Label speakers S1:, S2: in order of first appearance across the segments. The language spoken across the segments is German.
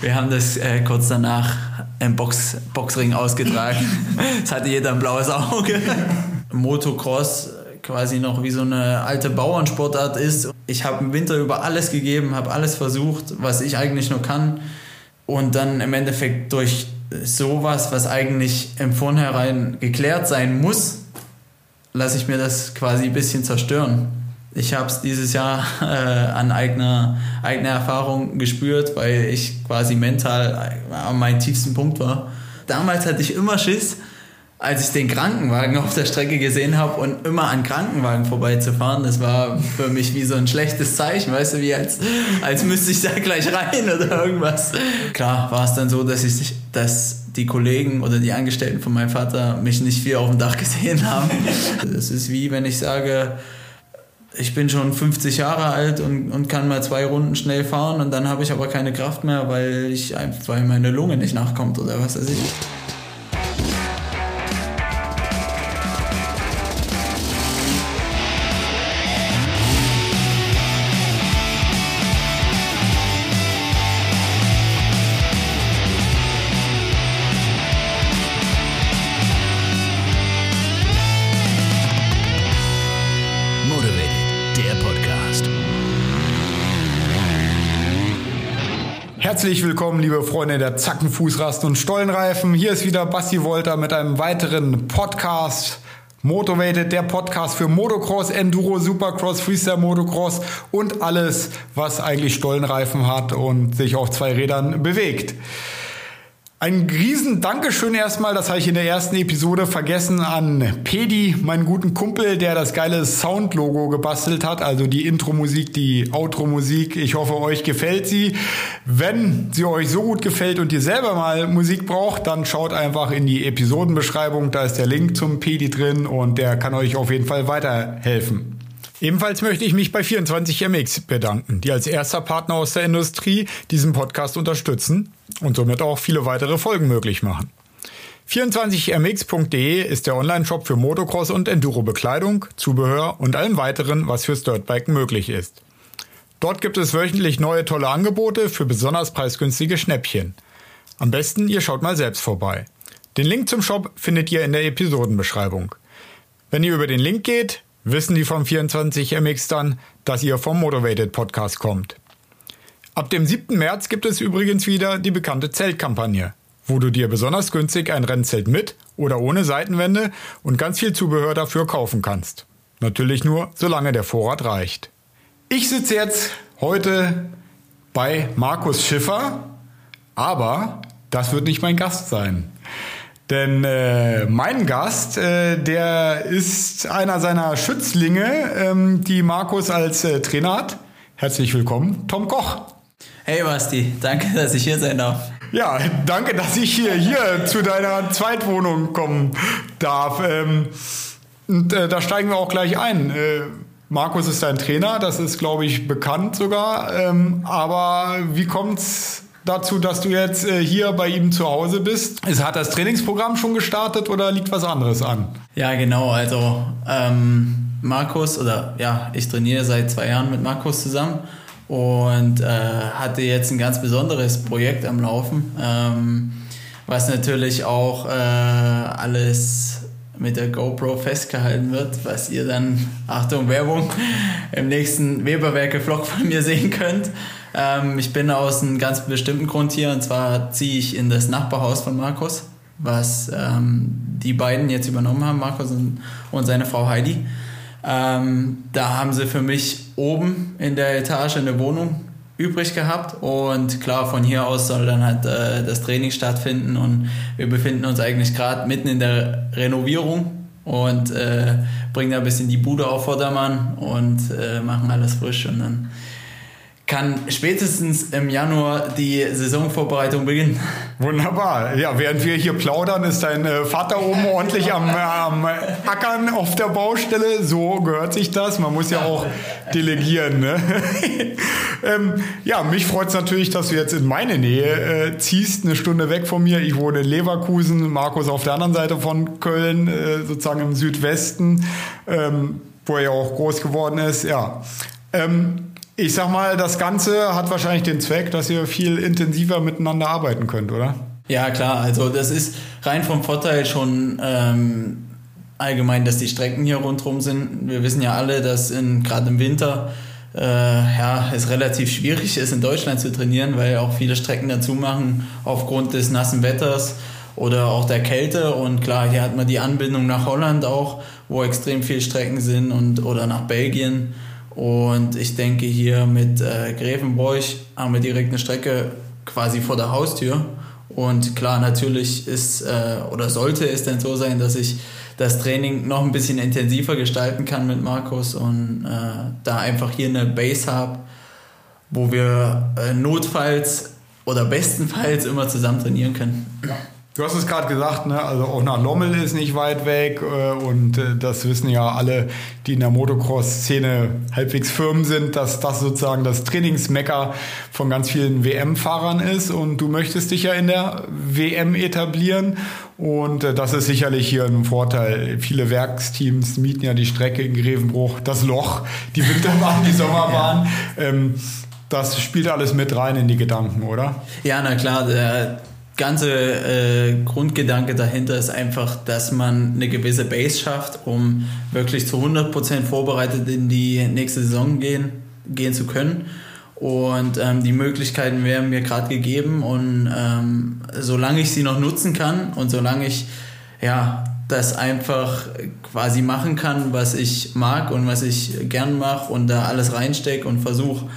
S1: Wir haben das äh, kurz danach im Box, Boxring ausgetragen. Es hatte jeder ein blaues Auge. Motocross quasi noch wie so eine alte Bauernsportart ist. Ich habe im Winter über alles gegeben, habe alles versucht, was ich eigentlich nur kann. Und dann im Endeffekt durch sowas, was eigentlich im Vornherein geklärt sein muss, lasse ich mir das quasi ein bisschen zerstören ich habe es dieses Jahr äh, an eigener, eigener Erfahrung gespürt, weil ich quasi mental an meinem tiefsten Punkt war. Damals hatte ich immer Schiss, als ich den Krankenwagen auf der Strecke gesehen habe und immer an Krankenwagen vorbeizufahren, das war für mich wie so ein schlechtes Zeichen, weißt du, wie als, als müsste ich da gleich rein oder irgendwas. Klar war es dann so, dass ich dass die Kollegen oder die Angestellten von meinem Vater mich nicht viel auf dem Dach gesehen haben. Das ist wie wenn ich sage, ich bin schon 50 Jahre alt und, und kann mal zwei Runden schnell fahren und dann habe ich aber keine Kraft mehr, weil ich weil meine Lunge nicht nachkommt oder was weiß ich.
S2: Herzlich willkommen, liebe Freunde der Zackenfußrasten und Stollenreifen. Hier ist wieder Basti Wolter mit einem weiteren Podcast. Motivated, der Podcast für Motocross, Enduro, Supercross, Freestyle Motocross und alles, was eigentlich Stollenreifen hat und sich auf zwei Rädern bewegt. Ein riesen Dankeschön erstmal, das habe ich in der ersten Episode vergessen, an Pedi, meinen guten Kumpel, der das geile Sound-Logo gebastelt hat, also die Intro-Musik, die Outro-Musik. Ich hoffe, euch gefällt sie. Wenn sie euch so gut gefällt und ihr selber mal Musik braucht, dann schaut einfach in die Episodenbeschreibung, da ist der Link zum Pedi drin und der kann euch auf jeden Fall weiterhelfen. Ebenfalls möchte ich mich bei 24MX bedanken, die als erster Partner aus der Industrie diesen Podcast unterstützen und somit auch viele weitere Folgen möglich machen. 24mx.de ist der Online-Shop für Motocross und Enduro-Bekleidung, Zubehör und allem weiteren, was fürs Dirtbiken möglich ist. Dort gibt es wöchentlich neue tolle Angebote für besonders preisgünstige Schnäppchen. Am besten ihr schaut mal selbst vorbei. Den Link zum Shop findet ihr in der Episodenbeschreibung. Wenn ihr über den Link geht, wissen die vom 24MX dann, dass ihr vom Motivated Podcast kommt. Ab dem 7. März gibt es übrigens wieder die bekannte Zeltkampagne, wo du dir besonders günstig ein Rennzelt mit oder ohne Seitenwände und ganz viel Zubehör dafür kaufen kannst. Natürlich nur, solange der Vorrat reicht. Ich sitze jetzt heute bei Markus Schiffer, aber das wird nicht mein Gast sein. Denn äh, mein Gast, äh, der ist einer seiner Schützlinge, ähm, die Markus als äh, Trainer hat. Herzlich willkommen, Tom Koch.
S1: Hey Basti, danke, dass ich hier sein darf.
S2: Ja, danke, dass ich hier, hier zu deiner Zweitwohnung kommen darf. Ähm, und äh, da steigen wir auch gleich ein. Äh, Markus ist dein Trainer, das ist, glaube ich, bekannt sogar. Ähm, aber wie kommt's dazu, dass du jetzt äh, hier bei ihm zu Hause bist. Ist, hat das Trainingsprogramm schon gestartet oder liegt was anderes an?
S1: Ja, genau. Also ähm, Markus oder ja, ich trainiere seit zwei Jahren mit Markus zusammen und äh, hatte jetzt ein ganz besonderes Projekt am Laufen, ähm, was natürlich auch äh, alles mit der GoPro festgehalten wird, was ihr dann, Achtung, Werbung, im nächsten Weberwerke-Vlog von mir sehen könnt. Ähm, ich bin aus einem ganz bestimmten Grund hier und zwar ziehe ich in das Nachbarhaus von Markus, was ähm, die beiden jetzt übernommen haben, Markus und, und seine Frau Heidi. Ähm, da haben sie für mich oben in der Etage eine Wohnung übrig gehabt und klar, von hier aus soll dann halt äh, das Training stattfinden und wir befinden uns eigentlich gerade mitten in der Renovierung und äh, bringen da ein bisschen die Bude auf Vordermann und äh, machen alles frisch und dann kann spätestens im Januar die Saisonvorbereitung beginnen.
S2: Wunderbar. Ja, während wir hier plaudern, ist dein äh, Vater oben ordentlich am, am Ackern auf der Baustelle. So gehört sich das. Man muss ja auch delegieren. Ne? ähm, ja, mich freut es natürlich, dass du jetzt in meine Nähe äh, ziehst, eine Stunde weg von mir. Ich wohne in Leverkusen, Markus auf der anderen Seite von Köln, äh, sozusagen im Südwesten, ähm, wo er ja auch groß geworden ist. Ja. Ähm, ich sag mal, das Ganze hat wahrscheinlich den Zweck, dass ihr viel intensiver miteinander arbeiten könnt, oder?
S1: Ja, klar. Also das ist rein vom Vorteil schon ähm, allgemein, dass die Strecken hier rundherum sind. Wir wissen ja alle, dass gerade im Winter äh, ja, es relativ schwierig ist, in Deutschland zu trainieren, weil auch viele Strecken dazu machen aufgrund des nassen Wetters oder auch der Kälte. Und klar, hier hat man die Anbindung nach Holland auch, wo extrem viele Strecken sind und oder nach Belgien. Und ich denke, hier mit äh, Grevenbroich haben wir direkt eine Strecke quasi vor der Haustür. Und klar, natürlich ist äh, oder sollte es denn so sein, dass ich das Training noch ein bisschen intensiver gestalten kann mit Markus und äh, da einfach hier eine Base habe, wo wir äh, notfalls oder bestenfalls immer zusammen trainieren können.
S2: Ja. Du hast es gerade gesagt, ne? also auch nach Lommel ist nicht weit weg äh, und äh, das wissen ja alle, die in der Motocross-Szene halbwegs firm sind, dass das sozusagen das Trainingsmecker von ganz vielen WM-Fahrern ist und du möchtest dich ja in der WM etablieren und äh, das ist sicherlich hier ein Vorteil. Viele Werksteams mieten ja die Strecke in Grevenbruch, das Loch, die Winterbahn, die Sommerbahn. ja. ähm, das spielt alles mit rein in die Gedanken, oder?
S1: Ja, na klar. Der ganze äh, Grundgedanke dahinter ist einfach, dass man eine gewisse Base schafft, um wirklich zu 100% vorbereitet in die nächste Saison gehen, gehen zu können. Und ähm, die Möglichkeiten werden mir gerade gegeben und ähm, solange ich sie noch nutzen kann und solange ich ja das einfach quasi machen kann, was ich mag und was ich gern mache und da alles reinstecke und versuche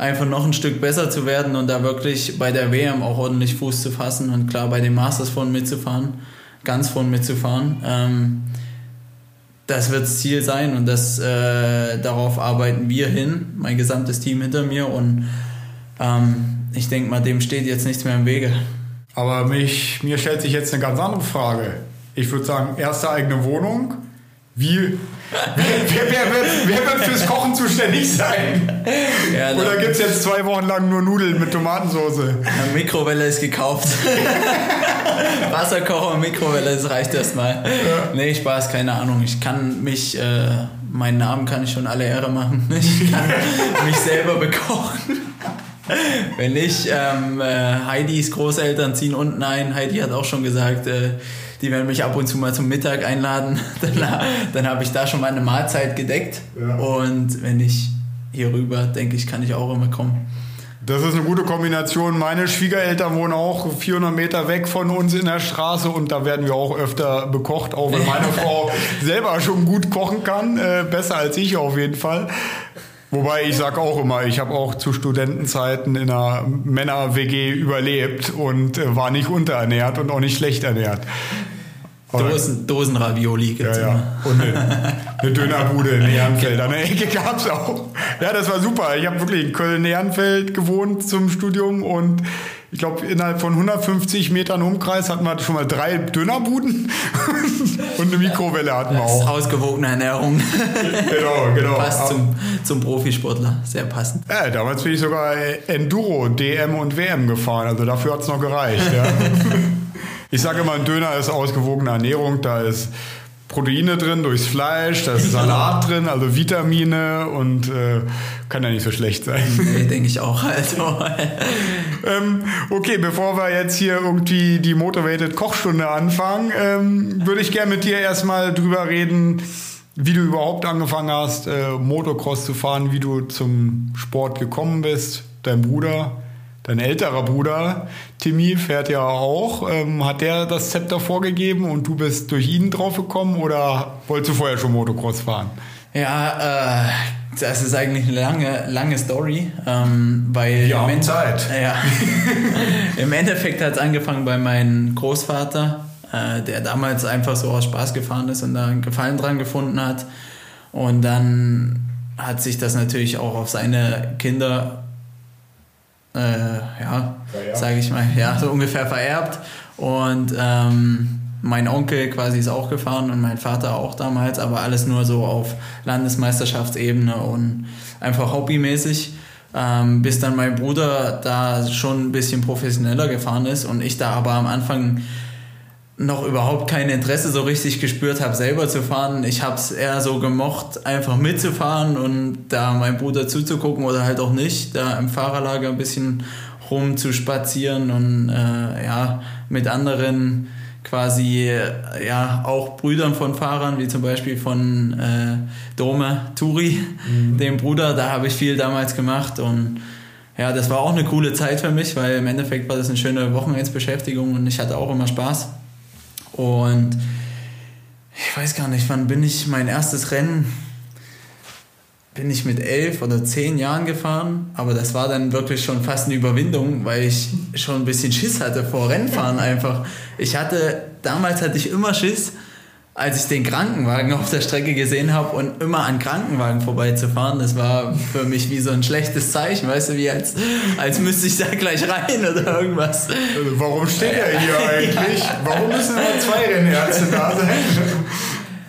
S1: einfach noch ein Stück besser zu werden und da wirklich bei der WM auch ordentlich Fuß zu fassen und klar bei den Masters von mitzufahren, ganz von mitzufahren. Ähm, das wird das Ziel sein und das, äh, darauf arbeiten wir hin, mein gesamtes Team hinter mir und ähm, ich denke mal, dem steht jetzt nichts mehr im Wege.
S2: Aber mich, mir stellt sich jetzt eine ganz andere Frage. Ich würde sagen, erste eigene Wohnung. Wie Wer, wer, wer, wer, wird fürs Kochen zuständig sein? Ja, Oder gibt es jetzt zwei Wochen lang nur Nudeln mit Tomatensauce?
S1: Mikrowelle ist gekauft. Wasserkocher und Mikrowelle, das reicht erstmal. Ja. Nee, Spaß, keine Ahnung. Ich kann mich, äh, meinen Namen kann ich schon alle Ehre machen. Ich kann mich selber bekochen. Wenn nicht, ähm, äh, Heidis Großeltern ziehen unten ein. Heidi hat auch schon gesagt, äh, die werden mich ab und zu mal zum Mittag einladen. dann, dann habe ich da schon meine Mahlzeit gedeckt. Ja. Und wenn ich hier rüber, denke ich, kann ich auch immer kommen.
S2: Das ist eine gute Kombination. Meine Schwiegereltern wohnen auch 400 Meter weg von uns in der Straße und da werden wir auch öfter bekocht, auch wenn meine Frau selber schon gut kochen kann. Äh, besser als ich auf jeden Fall. Wobei ich sage auch immer, ich habe auch zu Studentenzeiten in einer Männer-WG überlebt und äh, war nicht unterernährt und auch nicht schlecht ernährt.
S1: Dosen, Dosenravioli
S2: gibt's ja, ja. Und eine, eine Dönerbude in Ehrenfeld an der Ecke gab's auch. Ja, das war super. Ich habe wirklich in Köln-Ehrenfeld gewohnt zum Studium und ich glaube, innerhalb von 150 Metern Umkreis hatten wir schon mal drei Dönerbuden und eine Mikrowelle hatten wir auch.
S1: Ausgewogene Ernährung. genau, genau. Passt zum, zum Profisportler. Sehr passend.
S2: Ja, damals bin ich sogar Enduro, DM und WM gefahren. Also dafür hat's noch gereicht. Ja. Ich sage immer, ein Döner ist ausgewogene Ernährung. Da ist Proteine drin durchs Fleisch, da ist Salat drin, also Vitamine und äh, kann ja nicht so schlecht sein.
S1: Nee, denke ich auch. Also.
S2: ähm, okay, bevor wir jetzt hier irgendwie die Motivated Kochstunde anfangen, ähm, würde ich gerne mit dir erstmal drüber reden, wie du überhaupt angefangen hast, äh, Motocross zu fahren, wie du zum Sport gekommen bist, dein Bruder Dein älterer Bruder Timmy fährt ja auch. Ähm, hat der das Zepter vorgegeben und du bist durch ihn drauf gekommen oder wolltest du vorher schon Motocross fahren?
S1: Ja, äh, das ist eigentlich eine lange, lange Story, ähm, weil
S2: ja, im, Zeit.
S1: Ja, im Endeffekt hat es angefangen bei meinem Großvater, äh, der damals einfach so aus Spaß gefahren ist und da einen Gefallen dran gefunden hat. Und dann hat sich das natürlich auch auf seine Kinder äh, ja, sage ich mal, ja, so ungefähr vererbt. Und ähm, mein Onkel quasi ist auch gefahren und mein Vater auch damals, aber alles nur so auf Landesmeisterschaftsebene und einfach hobbymäßig. Ähm, bis dann mein Bruder da schon ein bisschen professioneller gefahren ist und ich da aber am Anfang noch überhaupt kein Interesse so richtig gespürt habe, selber zu fahren. Ich habe es eher so gemocht, einfach mitzufahren und da meinem Bruder zuzugucken oder halt auch nicht, da im Fahrerlager ein bisschen rumzuspazieren und äh, ja, mit anderen quasi ja auch Brüdern von Fahrern, wie zum Beispiel von äh, Dome Turi, mhm. dem Bruder, da habe ich viel damals gemacht und ja, das war auch eine coole Zeit für mich, weil im Endeffekt war das eine schöne Wochenendsbeschäftigung und ich hatte auch immer Spaß. Und ich weiß gar nicht, wann bin ich mein erstes Rennen bin ich mit elf oder zehn Jahren gefahren, aber das war dann wirklich schon fast eine Überwindung, weil ich schon ein bisschen Schiss hatte vor Rennfahren einfach. Ich hatte, damals hatte ich immer Schiss, als ich den Krankenwagen auf der Strecke gesehen habe und immer an Krankenwagen vorbeizufahren, das war für mich wie so ein schlechtes Zeichen, weißt du, wie als, als müsste ich da gleich rein oder irgendwas.
S2: Also warum steht er hier eigentlich? Warum müssen immer zwei Rennärzte da sein?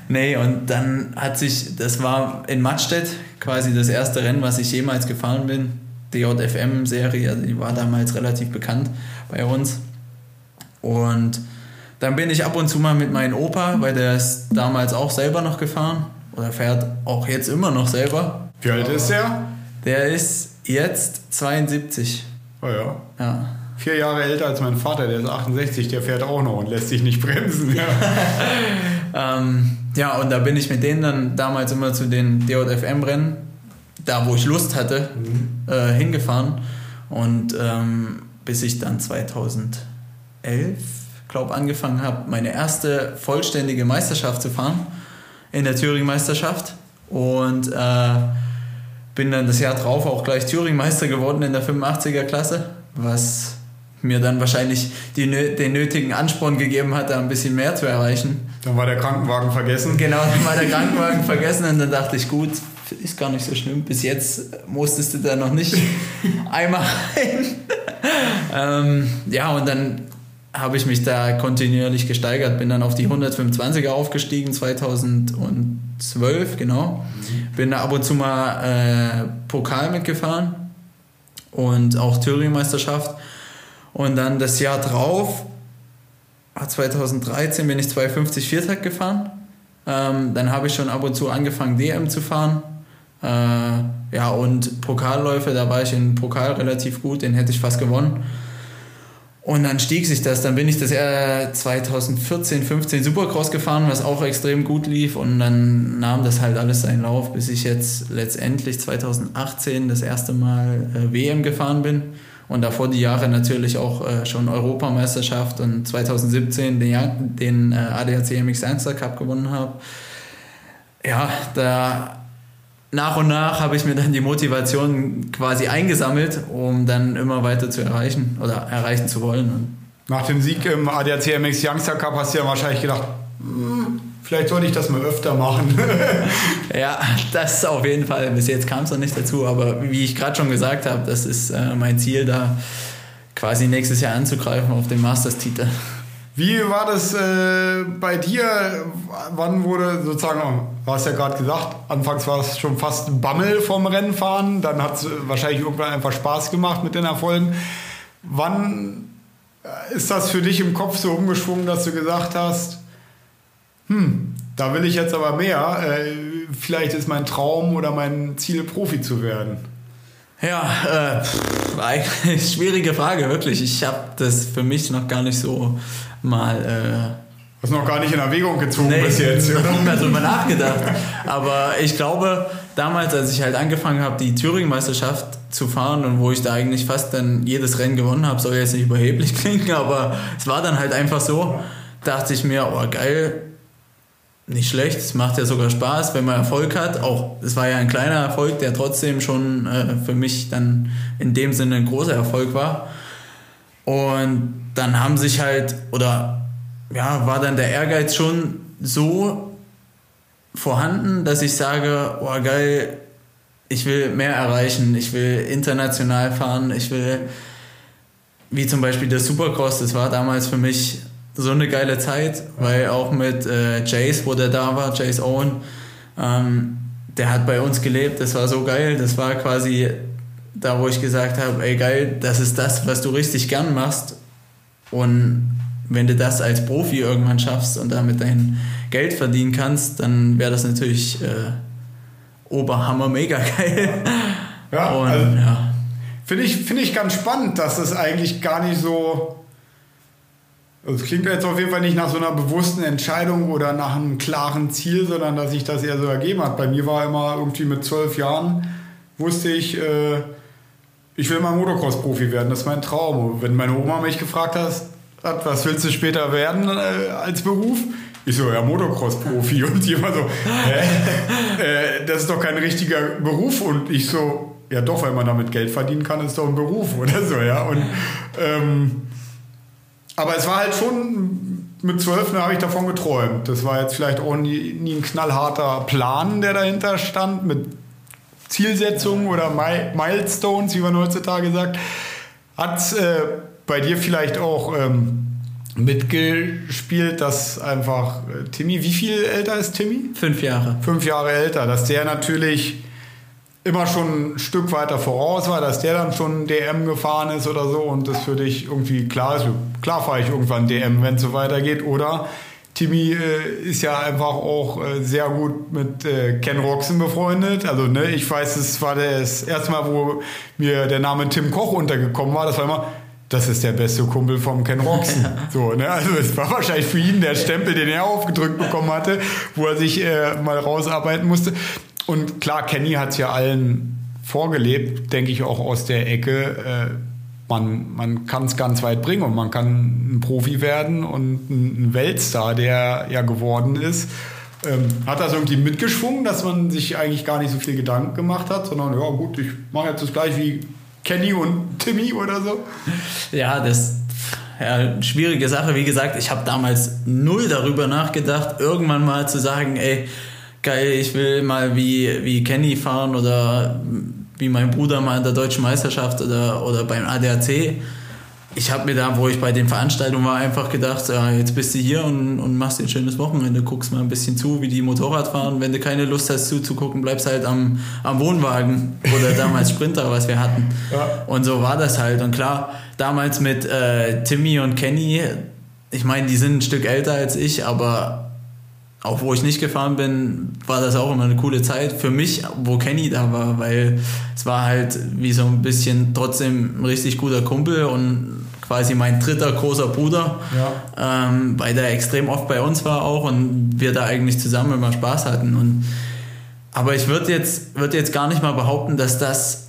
S1: Nee, und dann hat sich, das war in Mattstedt quasi das erste Rennen, was ich jemals gefahren bin. DJFM-Serie, also die war damals relativ bekannt bei uns. Und dann bin ich ab und zu mal mit meinem Opa, weil der ist damals auch selber noch gefahren oder fährt auch jetzt immer noch selber.
S2: Wie alt ist der?
S1: Der ist jetzt 72.
S2: Oh ja.
S1: Ja.
S2: Vier Jahre älter als mein Vater, der ist 68, der fährt auch noch und lässt sich nicht bremsen. Ja,
S1: ähm, ja und da bin ich mit denen dann damals immer zu den DJFM-Rennen, da wo ich Lust hatte, mhm. äh, hingefahren. Und ähm, bis ich dann 2011 glaube angefangen habe, meine erste vollständige Meisterschaft zu fahren in der Thüringen-Meisterschaft und äh, bin dann das Jahr drauf auch gleich Thüringen-Meister geworden in der 85er Klasse, was mir dann wahrscheinlich die, den nötigen Ansporn gegeben hat, da ein bisschen mehr zu erreichen.
S2: Dann war der Krankenwagen vergessen.
S1: Genau, dann war der Krankenwagen vergessen und dann dachte ich, gut, ist gar nicht so schlimm. Bis jetzt musstest du da noch nicht einmal rein. ähm, ja, und dann habe ich mich da kontinuierlich gesteigert, bin dann auf die 125er aufgestiegen 2012, genau. Bin da ab und zu mal äh, Pokal mitgefahren und auch Thüringen-Meisterschaft. Und dann das Jahr drauf, 2013, bin ich 250 Viertakt gefahren. Ähm, dann habe ich schon ab und zu angefangen, DM zu fahren. Äh, ja, und Pokalläufe, da war ich in Pokal relativ gut, den hätte ich fast gewonnen. Und dann stieg sich das. Dann bin ich das Jahr 2014, 15 Supercross gefahren, was auch extrem gut lief. Und dann nahm das halt alles seinen Lauf, bis ich jetzt letztendlich 2018 das erste Mal äh, WM gefahren bin. Und davor die Jahre natürlich auch äh, schon Europameisterschaft und 2017 den, den äh, ADAC MX Youngster Cup gewonnen habe. Ja, da nach und nach habe ich mir dann die Motivation quasi eingesammelt, um dann immer weiter zu erreichen oder erreichen zu wollen.
S2: Nach dem Sieg im ADAC MX Youngster Cup hast du ja wahrscheinlich gedacht, hm, vielleicht sollte ich das mal öfter machen.
S1: ja, das auf jeden Fall. Bis jetzt kam es noch nicht dazu, aber wie ich gerade schon gesagt habe, das ist äh, mein Ziel, da quasi nächstes Jahr anzugreifen auf den Masters-Titel.
S2: Wie war das äh, bei dir? Wann wurde sozusagen, du hast ja gerade gesagt, anfangs war es schon fast ein Bammel vom Rennfahren, dann hat es wahrscheinlich irgendwann einfach Spaß gemacht mit den Erfolgen. Wann äh, ist das für dich im Kopf so umgeschwungen, dass du gesagt hast, hm, da will ich jetzt aber mehr, äh, vielleicht ist mein Traum oder mein Ziel, Profi zu werden?
S1: Ja, äh, pff, eigentlich schwierige Frage, wirklich. Ich habe das für mich noch gar nicht so mal. Äh,
S2: Hast noch gar nicht in Erwägung gezogen nee, bis jetzt,
S1: oder? Ich habe drüber nachgedacht. Aber ich glaube, damals, als ich halt angefangen habe, die Thüringen-Meisterschaft zu fahren und wo ich da eigentlich fast dann jedes Rennen gewonnen habe, soll jetzt nicht überheblich klingen, aber es war dann halt einfach so, dachte ich mir, oh geil, nicht schlecht, es macht ja sogar Spaß, wenn man Erfolg hat. Auch es war ja ein kleiner Erfolg, der trotzdem schon äh, für mich dann in dem Sinne ein großer Erfolg war. Und dann haben sich halt, oder ja, war dann der Ehrgeiz schon so vorhanden, dass ich sage, oh geil, ich will mehr erreichen, ich will international fahren, ich will, wie zum Beispiel der Supercross, das war damals für mich so eine geile Zeit, weil auch mit äh, Jace, wo der da war, Jace Owen, ähm, der hat bei uns gelebt, das war so geil, das war quasi da, wo ich gesagt habe, ey geil, das ist das, was du richtig gern machst und wenn du das als Profi irgendwann schaffst und damit dein Geld verdienen kannst, dann wäre das natürlich äh, Oberhammer mega geil.
S2: Ja, und, also, ja. Finde ich, find ich ganz spannend, dass das eigentlich gar nicht so. Also es klingt jetzt auf jeden Fall nicht nach so einer bewussten Entscheidung oder nach einem klaren Ziel, sondern dass sich das eher so ergeben hat. Bei mir war immer irgendwie mit zwölf Jahren, wusste ich, äh, ich will mal Motocross-Profi werden, das ist mein Traum. Wenn meine Oma mich gefragt hat, was willst du später werden äh, als Beruf? Ich so, ja, Motocross-Profi. Und die immer so, hä? äh, das ist doch kein richtiger Beruf. Und ich so, ja doch, weil man damit Geld verdienen kann, ist doch ein Beruf oder so, ja. Und, ähm, aber es war halt schon, mit zwölf habe ich davon geträumt. Das war jetzt vielleicht auch nie, nie ein knallharter Plan, der dahinter stand, mit Zielsetzungen oder Milestones, wie man heutzutage sagt. Hat äh, bei dir vielleicht auch ähm, mitgespielt, dass einfach äh, Timmy, wie viel älter ist Timmy?
S1: Fünf Jahre.
S2: Fünf Jahre älter, dass der natürlich immer schon ein Stück weiter voraus war, dass der dann schon DM gefahren ist oder so und das für dich irgendwie klar ist. Klar fahre ich irgendwann DM, wenn es so weitergeht. Oder Timmy äh, ist ja einfach auch äh, sehr gut mit äh, Ken Roxen befreundet. Also ne, ich weiß, es war das erste Mal, wo mir der Name Tim Koch untergekommen war. Das war immer, das ist der beste Kumpel vom Ken Roxen. So, ne? Also es war wahrscheinlich für ihn der Stempel, den er aufgedrückt bekommen hatte, wo er sich äh, mal rausarbeiten musste. Und klar, Kenny hat es ja allen vorgelebt, denke ich auch aus der Ecke. Äh, man, man kann es ganz weit bringen und man kann ein Profi werden und ein Weltstar, der ja geworden ist. Ähm, hat das irgendwie mitgeschwungen, dass man sich eigentlich gar nicht so viel Gedanken gemacht hat, sondern ja gut, ich mache jetzt das gleich wie Kenny und Timmy oder so?
S1: Ja, das ja, schwierige Sache. Wie gesagt, ich habe damals null darüber nachgedacht, irgendwann mal zu sagen, ey, geil, ich will mal wie, wie Kenny fahren oder wie mein Bruder mal in der deutschen Meisterschaft oder, oder beim ADAC ich habe mir da, wo ich bei den Veranstaltungen war, einfach gedacht, ja, jetzt bist du hier und, und machst dir ein schönes Wochenende, guckst mal ein bisschen zu, wie die Motorrad fahren. Wenn du keine Lust hast zuzugucken, bleibst halt am, am Wohnwagen oder damals Sprinter, was wir hatten. Ja. Und so war das halt. Und klar, damals mit äh, Timmy und Kenny, ich meine, die sind ein Stück älter als ich, aber auch wo ich nicht gefahren bin, war das auch immer eine coole Zeit für mich, wo Kenny da war, weil es war halt wie so ein bisschen trotzdem ein richtig guter Kumpel und quasi mein dritter großer Bruder, ja. ähm, weil der extrem oft bei uns war auch und wir da eigentlich zusammen immer Spaß hatten. Und, aber ich würde jetzt, würd jetzt gar nicht mal behaupten, dass das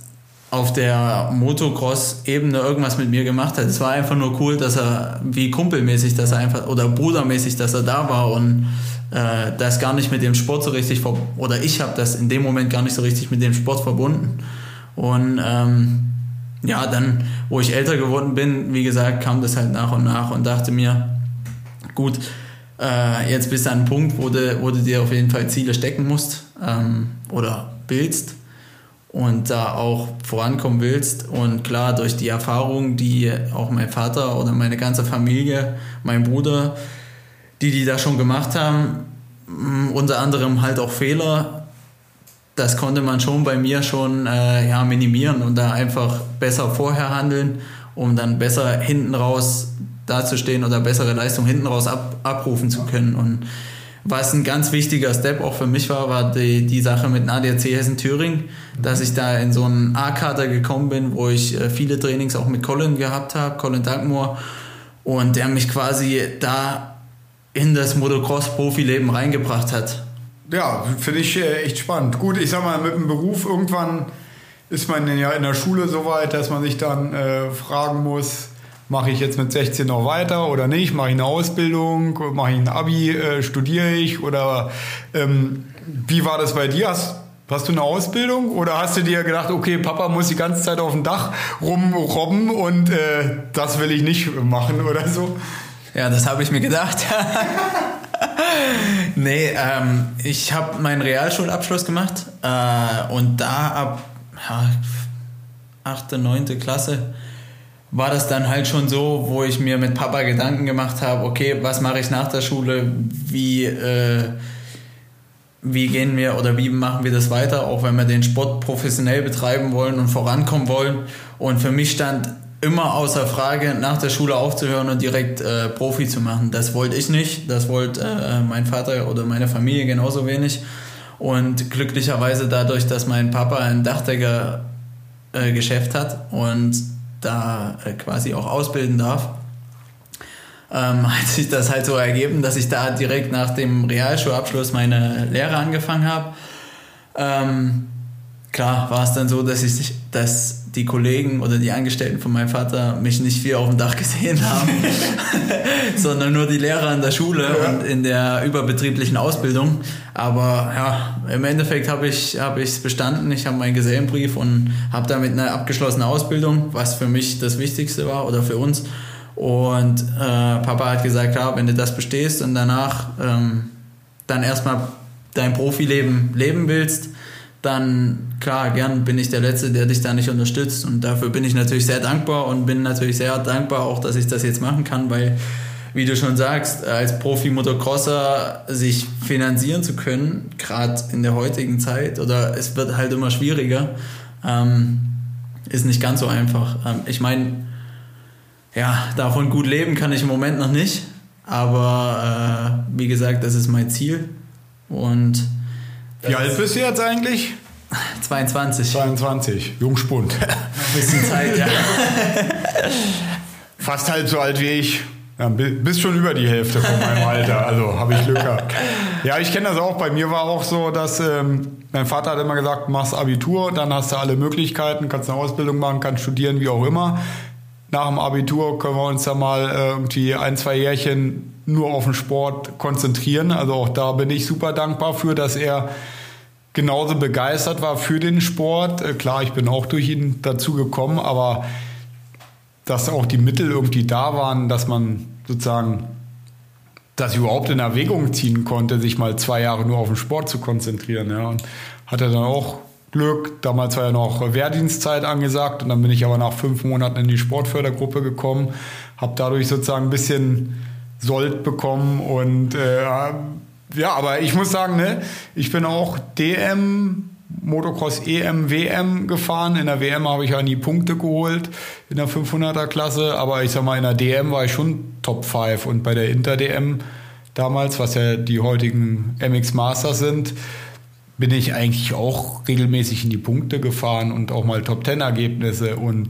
S1: auf der Motocross-Ebene irgendwas mit mir gemacht hat. Es war einfach nur cool, dass er wie kumpelmäßig, dass er einfach oder brudermäßig, dass er da war und äh, das gar nicht mit dem Sport so richtig oder ich habe das in dem Moment gar nicht so richtig mit dem Sport verbunden. Und ähm, ja, dann, wo ich älter geworden bin, wie gesagt, kam das halt nach und nach und dachte mir, gut, äh, jetzt bist du an einem Punkt, wo du, wo du dir auf jeden Fall Ziele stecken musst ähm, oder willst und da auch vorankommen willst. Und klar, durch die Erfahrung, die auch mein Vater oder meine ganze Familie, mein Bruder, die die da schon gemacht haben, unter anderem halt auch Fehler, das konnte man schon bei mir schon äh, ja, minimieren und da einfach besser vorher handeln, um dann besser hinten raus dazustehen oder bessere Leistung hinten raus ab, abrufen zu können. Und was ein ganz wichtiger Step auch für mich war, war die, die Sache mit ADAC Hessen-Thüringen, dass ich da in so einen A-Kader gekommen bin, wo ich äh, viele Trainings auch mit Colin gehabt habe, Colin Dankmoor, und der mich quasi da in das Motocross-Profileben reingebracht hat
S2: ja, finde ich äh, echt spannend. Gut, ich sag mal, mit dem Beruf irgendwann ist man ja in der Schule so weit, dass man sich dann äh, fragen muss, mache ich jetzt mit 16 noch weiter oder nicht? Mache ich eine Ausbildung? Mache ich ein Abi? Äh, studiere ich? Oder ähm, wie war das bei dir? Hast, hast du eine Ausbildung? Oder hast du dir gedacht, okay, Papa muss die ganze Zeit auf dem Dach rumrobben und äh, das will ich nicht machen oder so?
S1: Ja, das habe ich mir gedacht. nee, ähm, ich habe meinen Realschulabschluss gemacht äh, und da ab ja, 8., 9. Klasse war das dann halt schon so, wo ich mir mit Papa Gedanken gemacht habe, okay, was mache ich nach der Schule, wie, äh, wie gehen wir oder wie machen wir das weiter, auch wenn wir den Sport professionell betreiben wollen und vorankommen wollen. Und für mich stand immer außer Frage, nach der Schule aufzuhören und direkt äh, Profi zu machen. Das wollte ich nicht, das wollte äh, mein Vater oder meine Familie genauso wenig. Und glücklicherweise dadurch, dass mein Papa ein Dachdecker-Geschäft äh, hat und da äh, quasi auch ausbilden darf, ähm, hat sich das halt so ergeben, dass ich da direkt nach dem Realschulabschluss meine Lehre angefangen habe. Ähm, klar war es dann so, dass ich, dass die Kollegen oder die Angestellten von meinem Vater mich nicht viel auf dem Dach gesehen haben, sondern nur die Lehrer in der Schule ja. und in der überbetrieblichen Ausbildung. Aber ja, im Endeffekt habe ich es hab bestanden. Ich habe meinen Gesellenbrief und habe damit eine abgeschlossene Ausbildung, was für mich das Wichtigste war oder für uns. Und äh, Papa hat gesagt, ja, wenn du das bestehst und danach ähm, dann erstmal dein Profileben leben willst, dann klar, gern bin ich der Letzte, der dich da nicht unterstützt. Und dafür bin ich natürlich sehr dankbar und bin natürlich sehr dankbar auch, dass ich das jetzt machen kann, weil, wie du schon sagst, als Profi-Motocrosser sich finanzieren zu können, gerade in der heutigen Zeit, oder es wird halt immer schwieriger, ähm, ist nicht ganz so einfach. Ähm, ich meine, ja, davon gut leben kann ich im Moment noch nicht, aber äh, wie gesagt, das ist mein Ziel. Und
S2: wie alt bist du jetzt eigentlich?
S1: 22.
S2: 22, Jungspund.
S1: Ein bisschen Zeit, ja.
S2: Fast halb so alt wie ich. Ja, bist schon über die Hälfte von meinem Alter, also habe ich Glück gehabt. Ja, ich kenne das auch. Bei mir war auch so, dass ähm, mein Vater hat immer gesagt, machst Abitur, dann hast du alle Möglichkeiten, kannst eine Ausbildung machen, kannst studieren, wie auch immer. Nach dem Abitur können wir uns dann mal äh, irgendwie ein, zwei Jährchen nur auf den Sport konzentrieren. Also auch da bin ich super dankbar für, dass er genauso begeistert war für den Sport. Äh, klar, ich bin auch durch ihn dazu gekommen, aber dass auch die Mittel irgendwie da waren, dass man sozusagen das überhaupt in Erwägung ziehen konnte, sich mal zwei Jahre nur auf den Sport zu konzentrieren. Ja. Und hatte dann auch Glück. Damals war ja noch Wehrdienstzeit angesagt und dann bin ich aber nach fünf Monaten in die Sportfördergruppe gekommen, habe dadurch sozusagen ein bisschen Sold bekommen und äh, ja, aber ich muss sagen, ne, ich bin auch DM, Motocross EM, WM gefahren. In der WM habe ich ja nie Punkte geholt in der 500er Klasse, aber ich sag mal, in der DM war ich schon Top 5 und bei der Inter-DM damals, was ja die heutigen MX Masters sind, bin ich eigentlich auch regelmäßig in die Punkte gefahren und auch mal Top 10 Ergebnisse und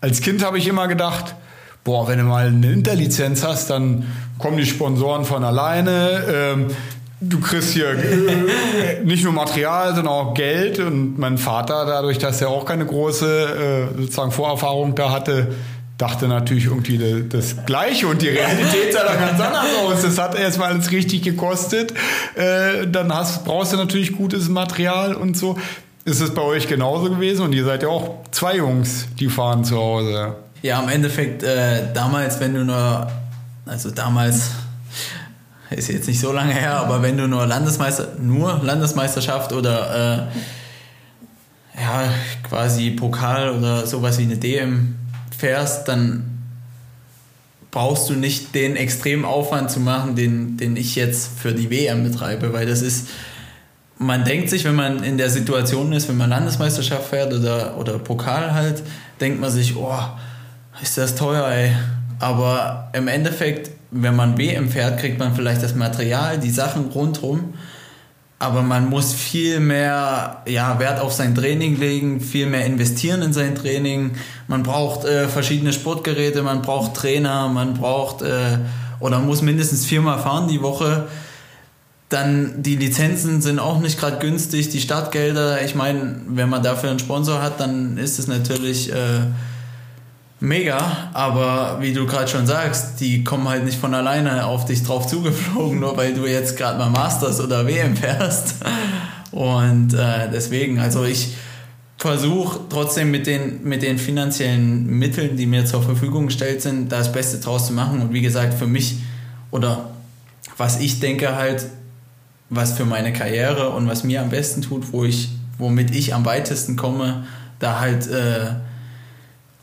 S2: als Kind habe ich immer gedacht, boah, wenn du mal eine Interlizenz hast, dann kommen die Sponsoren von alleine. Ähm, du kriegst hier äh, nicht nur Material, sondern auch Geld. Und mein Vater, dadurch, dass er auch keine große äh, sozusagen Vorerfahrung da hatte, dachte natürlich irgendwie das Gleiche und die Realität sah dann ganz anders aus. Das hat erstmal alles richtig gekostet. Äh, dann hast, brauchst du natürlich gutes Material und so. Ist es bei euch genauso gewesen? Und ihr seid ja auch zwei Jungs, die fahren zu Hause.
S1: Ja, im Endeffekt, äh, damals, wenn du nur, also damals ist jetzt nicht so lange her, aber wenn du nur Landesmeister, nur Landesmeisterschaft oder äh, ja, quasi Pokal oder sowas wie eine DM fährst, dann brauchst du nicht den extremen Aufwand zu machen, den, den ich jetzt für die WM betreibe, weil das ist, man denkt sich, wenn man in der Situation ist, wenn man Landesmeisterschaft fährt oder, oder Pokal halt, denkt man sich, oh, ist das teuer, ey. Aber im Endeffekt, wenn man WM fährt, kriegt man vielleicht das Material, die Sachen rundherum. Aber man muss viel mehr ja, Wert auf sein Training legen, viel mehr investieren in sein Training. Man braucht äh, verschiedene Sportgeräte, man braucht Trainer, man braucht äh, oder muss mindestens viermal fahren die Woche. Dann die Lizenzen sind auch nicht gerade günstig, die Startgelder. Ich meine, wenn man dafür einen Sponsor hat, dann ist es natürlich äh, mega, aber wie du gerade schon sagst, die kommen halt nicht von alleine auf dich drauf zugeflogen, nur weil du jetzt gerade mal Masters oder WM fährst. Und äh, deswegen, also ich versuche trotzdem mit den, mit den finanziellen Mitteln, die mir zur Verfügung gestellt sind, das Beste draus zu machen. Und wie gesagt, für mich oder was ich denke halt, was für meine Karriere und was mir am besten tut, wo ich, womit ich am weitesten komme, da halt äh,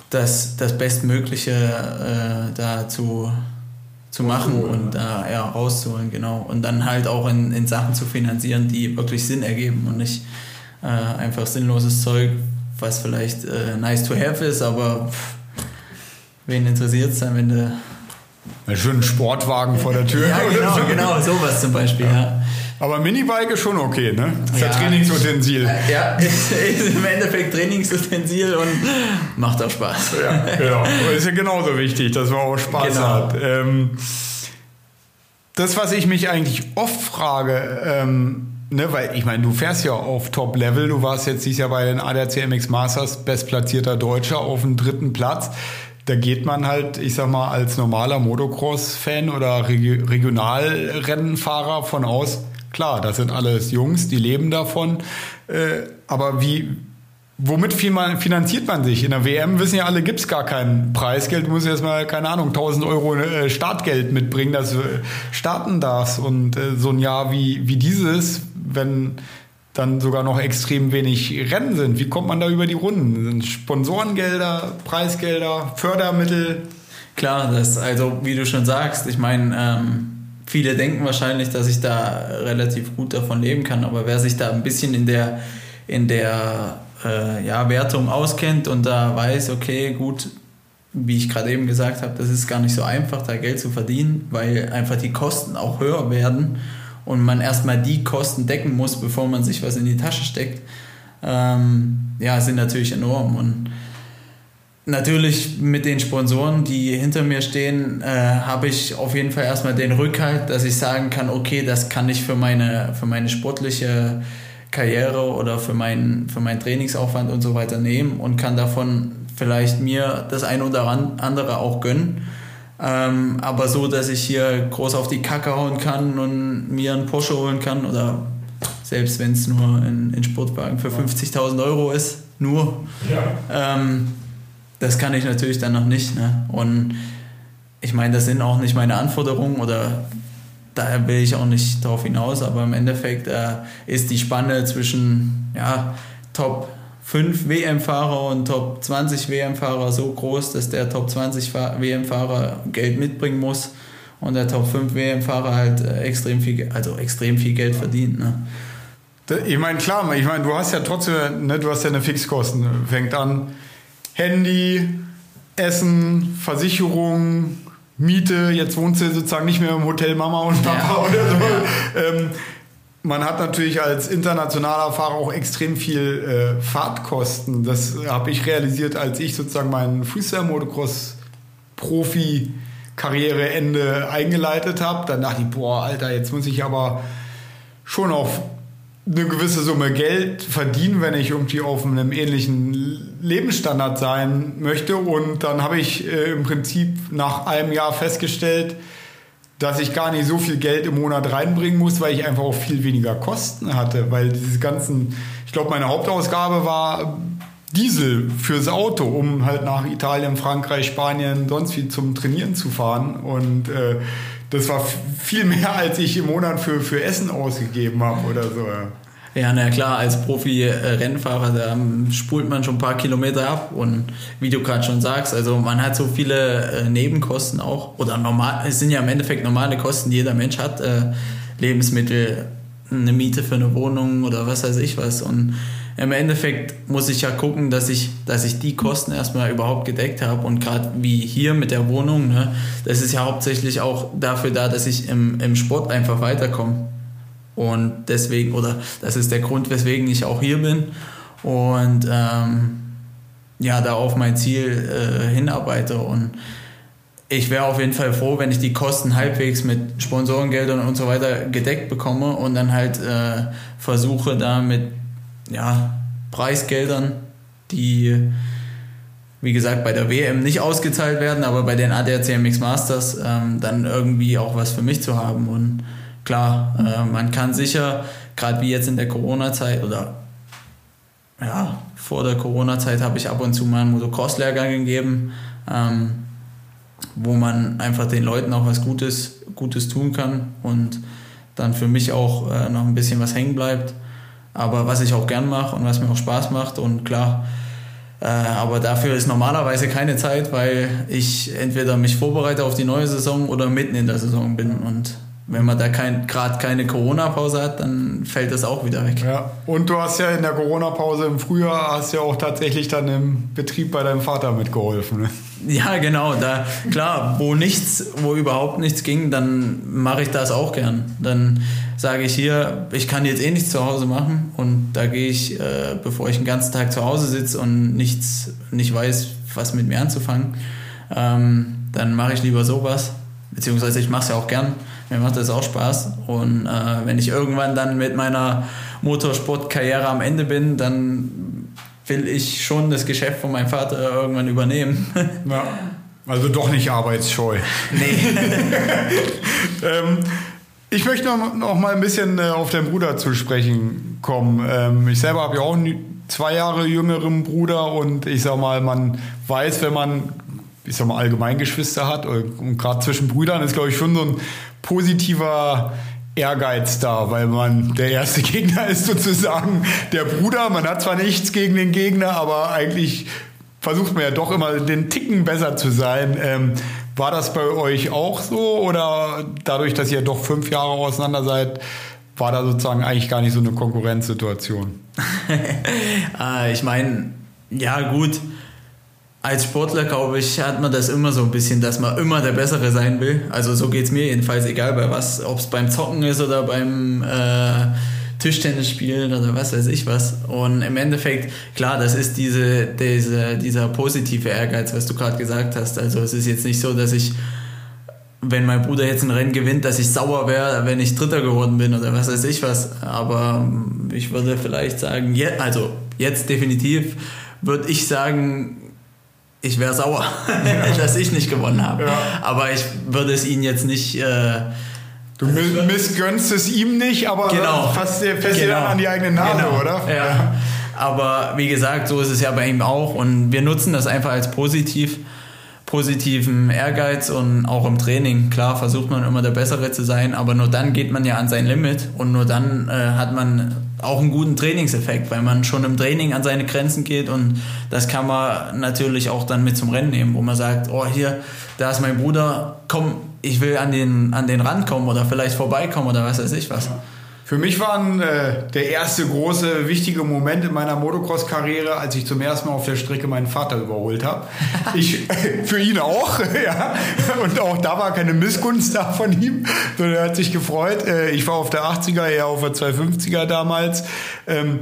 S1: das, das Bestmögliche äh, da zu, zu machen und da ja, rauszuholen, genau. Und dann halt auch in, in Sachen zu finanzieren, die wirklich Sinn ergeben und nicht äh, einfach sinnloses Zeug, was vielleicht äh, nice to have ist, aber pff, wen interessiert es dann, wenn du.
S2: Ein schönen Sportwagen vor der Tür.
S1: ja, genau, genau, sowas zum Beispiel, ja. ja.
S2: Aber Minibike ist schon okay, ne? Ist ja, ja Trainingsutensil.
S1: Ja, ist, ist, im Endeffekt Trainingsutensil und macht auch Spaß.
S2: Ja, genau. Ist ja genauso wichtig, dass man auch Spaß genau. hat. Ähm, das, was ich mich eigentlich oft frage, ähm, ne, weil ich meine, du fährst ja auf Top-Level, du warst jetzt dieses Jahr bei den ADAC MX Masters bestplatzierter Deutscher auf dem dritten Platz. Da geht man halt, ich sag mal, als normaler Motocross-Fan oder Reg Regionalrennenfahrer von aus, klar, das sind alles Jungs, die leben davon. Äh, aber wie, Womit finanziert man sich? In der WM wissen ja alle, gibt es gar kein Preisgeld. Du musst erstmal, keine Ahnung, 1000 Euro äh, Startgeld mitbringen, dass du starten darfst. Und äh, so ein Jahr wie, wie dieses, wenn dann sogar noch extrem wenig Rennen sind, wie kommt man da über die Runden? Sind Sponsorengelder, Preisgelder, Fördermittel?
S1: Klar, das also wie du schon sagst, ich meine, ähm, viele denken wahrscheinlich, dass ich da relativ gut davon leben kann, aber wer sich da ein bisschen in der in der äh, ja, Wertung auskennt und da weiß, okay, gut, wie ich gerade eben gesagt habe, das ist gar nicht so einfach, da Geld zu verdienen, weil einfach die Kosten auch höher werden und man erstmal die Kosten decken muss, bevor man sich was in die Tasche steckt, ähm, ja, sind natürlich enorm. Und natürlich mit den Sponsoren, die hinter mir stehen, äh, habe ich auf jeden Fall erstmal den Rückhalt, dass ich sagen kann, okay, das kann ich für meine, für meine sportliche Karriere oder für meinen, für meinen Trainingsaufwand und so weiter nehmen und kann davon vielleicht mir das ein oder andere auch gönnen. Ähm, aber so, dass ich hier groß auf die Kacke hauen kann und mir einen Porsche holen kann oder selbst wenn es nur ein, ein, Sportwagen für 50.000 Euro ist, nur. Ja. Ähm, das kann ich natürlich dann noch nicht. Ne? Und ich meine, das sind auch nicht meine Anforderungen oder daher will ich auch nicht darauf hinaus, aber im Endeffekt äh, ist die Spanne zwischen ja, Top 5 WM-Fahrer und Top 20 WM-Fahrer so groß, dass der Top 20 WM-Fahrer Geld mitbringen muss und der Top 5 WM-Fahrer halt äh, extrem viel, also extrem viel Geld verdient. Ne?
S2: Ich meine, klar, ich meine, du hast ja trotzdem, ne, du hast ja eine Fixkosten. Fängt an Handy, Essen, Versicherung, Miete, jetzt wohnst du sozusagen nicht mehr im Hotel Mama und Papa ja. oder so. Ja. Ähm, man hat natürlich als internationaler Fahrer auch extrem viel äh, Fahrtkosten. Das habe ich realisiert, als ich sozusagen meinen Freestyle-Motocross-Profi-Karriereende eingeleitet habe. Dann dachte ich, boah, Alter, jetzt muss ich aber schon auf eine gewisse Summe Geld verdienen, wenn ich irgendwie auf einem ähnlichen Lebensstandard sein möchte. Und dann habe ich äh, im Prinzip nach einem Jahr festgestellt, dass ich gar nicht so viel Geld im Monat reinbringen muss, weil ich einfach auch viel weniger Kosten hatte. Weil diese ganzen, ich glaube, meine Hauptausgabe war Diesel fürs Auto, um halt nach Italien, Frankreich, Spanien, sonst wie zum Trainieren zu fahren. Und äh, das war viel mehr, als ich im Monat für, für Essen ausgegeben habe oder so.
S1: Ja, na klar, als Profi-Rennfahrer, da spult man schon ein paar Kilometer ab und wie du gerade schon sagst, also man hat so viele äh, Nebenkosten auch oder normal, es sind ja im Endeffekt normale Kosten, die jeder Mensch hat, äh, Lebensmittel, eine Miete für eine Wohnung oder was weiß ich was und im Endeffekt muss ich ja gucken, dass ich, dass ich die Kosten erstmal überhaupt gedeckt habe. Und gerade wie hier mit der Wohnung, ne, das ist ja hauptsächlich auch dafür da, dass ich im, im Sport einfach weiterkomme. Und deswegen, oder das ist der Grund, weswegen ich auch hier bin. Und ähm, ja, da auf mein Ziel äh, hinarbeite. Und ich wäre auf jeden Fall froh, wenn ich die Kosten halbwegs mit Sponsorengeldern und so weiter gedeckt bekomme und dann halt äh, versuche, da mit ja, Preisgeldern, die wie gesagt bei der WM nicht ausgezahlt werden, aber bei den ADAC MX Masters ähm, dann irgendwie auch was für mich zu haben. Und klar, äh, man kann sicher, gerade wie jetzt in der Corona-Zeit oder ja, vor der Corona-Zeit habe ich ab und zu mal einen Motocross-Lehrgang gegeben, ähm, wo man einfach den Leuten auch was Gutes, Gutes tun kann und dann für mich auch äh, noch ein bisschen was hängen bleibt aber was ich auch gern mache und was mir auch Spaß macht und klar, äh, aber dafür ist normalerweise keine Zeit, weil ich entweder mich vorbereite auf die neue Saison oder mitten in der Saison bin und wenn man da kein, gerade keine Corona-Pause hat, dann fällt das auch wieder weg.
S2: Ja, und du hast ja in der Corona-Pause im Frühjahr hast ja auch tatsächlich dann im Betrieb bei deinem Vater mitgeholfen. Ne?
S1: Ja, genau. Da, klar, wo nichts, wo überhaupt nichts ging, dann mache ich das auch gern. Dann sage ich hier, ich kann jetzt eh nichts zu Hause machen und da gehe ich, äh, bevor ich den ganzen Tag zu Hause sitze und nichts, nicht weiß, was mit mir anzufangen, ähm, dann mache ich lieber sowas. Beziehungsweise ich mache es ja auch gern. Mir macht das auch Spaß. Und äh, wenn ich irgendwann dann mit meiner Motorsportkarriere am Ende bin, dann will ich schon das Geschäft von meinem Vater irgendwann übernehmen.
S2: Ja. Also doch nicht arbeitsscheu.
S1: Nee.
S2: ähm, ich möchte noch, noch mal ein bisschen äh, auf deinen Bruder zu sprechen kommen. Ähm, ich selber habe ja auch einen zwei Jahre jüngeren Bruder und ich sag mal, man weiß, wenn man ich sag mal, allgemein Geschwister hat und gerade zwischen Brüdern ist, glaube ich, schon so ein positiver Ehrgeiz da, weil man der erste Gegner ist sozusagen der Bruder. Man hat zwar nichts gegen den Gegner, aber eigentlich versucht man ja doch immer den Ticken besser zu sein. Ähm, war das bei euch auch so oder dadurch, dass ihr doch fünf Jahre auseinander seid, war da sozusagen eigentlich gar nicht so eine Konkurrenzsituation?
S1: ah, ich meine, ja gut, als Sportler, glaube ich, hat man das immer so ein bisschen, dass man immer der Bessere sein will. Also so geht es mir jedenfalls, egal bei was, ob es beim Zocken ist oder beim äh, Tischtennis spielen oder was weiß ich was. Und im Endeffekt, klar, das ist diese, diese, dieser positive Ehrgeiz, was du gerade gesagt hast. Also es ist jetzt nicht so, dass ich, wenn mein Bruder jetzt ein Rennen gewinnt, dass ich sauer wäre, wenn ich Dritter geworden bin oder was weiß ich was. Aber ich würde vielleicht sagen, also jetzt definitiv würde ich sagen, ich wäre sauer, ja. dass ich nicht gewonnen habe. Ja. Aber ich würde es ihnen jetzt nicht. Äh,
S2: du missgönnst es ihm nicht, aber genau. fast fest genau. dir dann an die eigene Nase, genau. oder?
S1: Ja. ja. Aber wie gesagt, so ist es ja bei ihm auch. Und wir nutzen das einfach als positiv positiven Ehrgeiz und auch im Training. Klar versucht man immer der Bessere zu sein, aber nur dann geht man ja an sein Limit und nur dann äh, hat man auch einen guten Trainingseffekt, weil man schon im Training an seine Grenzen geht und das kann man natürlich auch dann mit zum Rennen nehmen, wo man sagt, oh hier, da ist mein Bruder, komm, ich will an den, an den Rand kommen oder vielleicht vorbeikommen oder was weiß ich was. Ja.
S2: Für mich war äh, der erste große, wichtige Moment in meiner Motocross-Karriere, als ich zum ersten Mal auf der Strecke meinen Vater überholt habe. Ich, für ihn auch, ja. Und auch da war keine Missgunst da von ihm, sondern er hat sich gefreut. Äh, ich war auf der 80er, er auf der 250er damals. Ähm,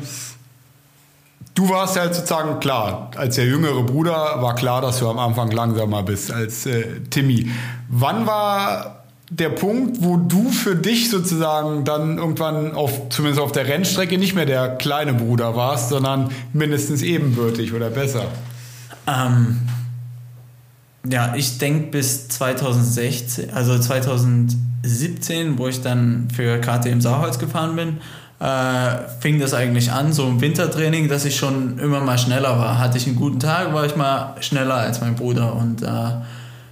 S2: Du warst halt sozusagen klar, als der jüngere Bruder war klar, dass du am Anfang langsamer bist als äh, Timmy. Wann war der Punkt, wo du für dich sozusagen dann irgendwann auf, zumindest auf der Rennstrecke, nicht mehr der kleine Bruder warst, sondern mindestens ebenbürtig oder besser?
S1: Ähm, ja, ich denke bis 2016, also 2017, wo ich dann für KTM Sauholz gefahren bin, äh, fing das eigentlich an, so im Wintertraining, dass ich schon immer mal schneller war. Hatte ich einen guten Tag, war ich mal schneller als mein Bruder und äh,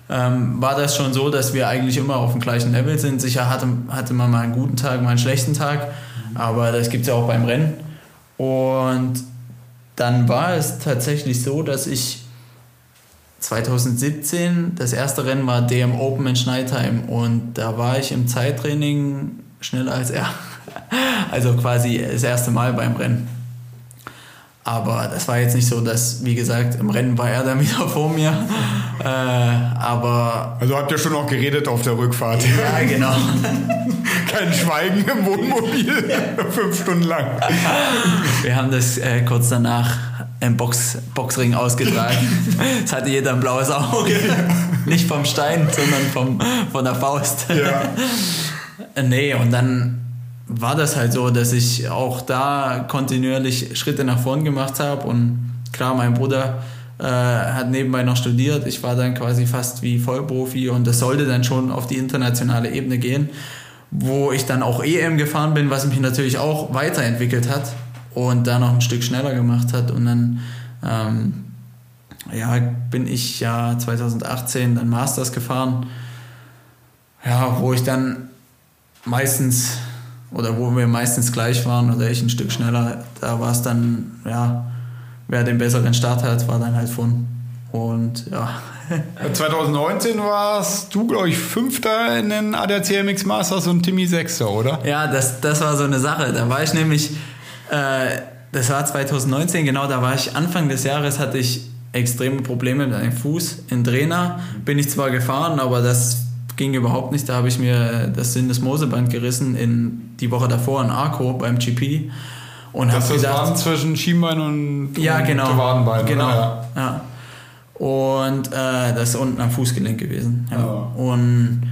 S1: ähm, war das schon so, dass wir eigentlich immer auf dem gleichen Level sind. Sicher hatte, hatte man mal einen guten Tag, mal einen schlechten Tag, aber das gibt es ja auch beim Rennen. Und dann war es tatsächlich so, dass ich 2017, das erste Rennen war DM Open in Schneidheim und da war ich im Zeittraining schneller als er. Also quasi das erste Mal beim Rennen. Aber das war jetzt nicht so, dass, wie gesagt, im Rennen war er dann wieder vor mir. Äh, aber.
S2: Also habt ihr schon noch geredet auf der Rückfahrt?
S1: Ja, genau.
S2: Kein Schweigen im Wohnmobil. Fünf Stunden lang.
S1: Wir haben das äh, kurz danach im Box, Boxring ausgetragen. Es hatte jeder ein blaues Auge. Nicht vom Stein, sondern vom, von der Faust. Ja. nee, und dann war das halt so, dass ich auch da kontinuierlich Schritte nach vorn gemacht habe und klar, mein Bruder äh, hat nebenbei noch studiert. Ich war dann quasi fast wie Vollprofi und das sollte dann schon auf die internationale Ebene gehen, wo ich dann auch EM gefahren bin, was mich natürlich auch weiterentwickelt hat und da noch ein Stück schneller gemacht hat. Und dann ähm, ja, bin ich ja 2018 dann Masters gefahren, ja, wo ich dann meistens oder wo wir meistens gleich waren oder ich ein Stück schneller, da war es dann, ja, wer den besseren Start hat, war dann halt von. Und ja.
S2: 2019 warst du, glaube ich, Fünfter in den ADAC MX Masters und Timmy Sechster, oder?
S1: Ja, das, das war so eine Sache. Da war ich nämlich, äh, das war 2019, genau, da war ich Anfang des Jahres, hatte ich extreme Probleme mit einem Fuß. In Trainer bin ich zwar gefahren, aber das ging überhaupt nicht. Da habe ich mir das Syndesmoseband gerissen in die Woche davor in Arco beim GP.
S2: Und das ist gedacht, das zwischen Schienbein und,
S1: ja, genau,
S2: Wadenbein.
S1: Genau, ja. ja. Und äh, das ist unten am Fußgelenk gewesen. Ja. Oh. Und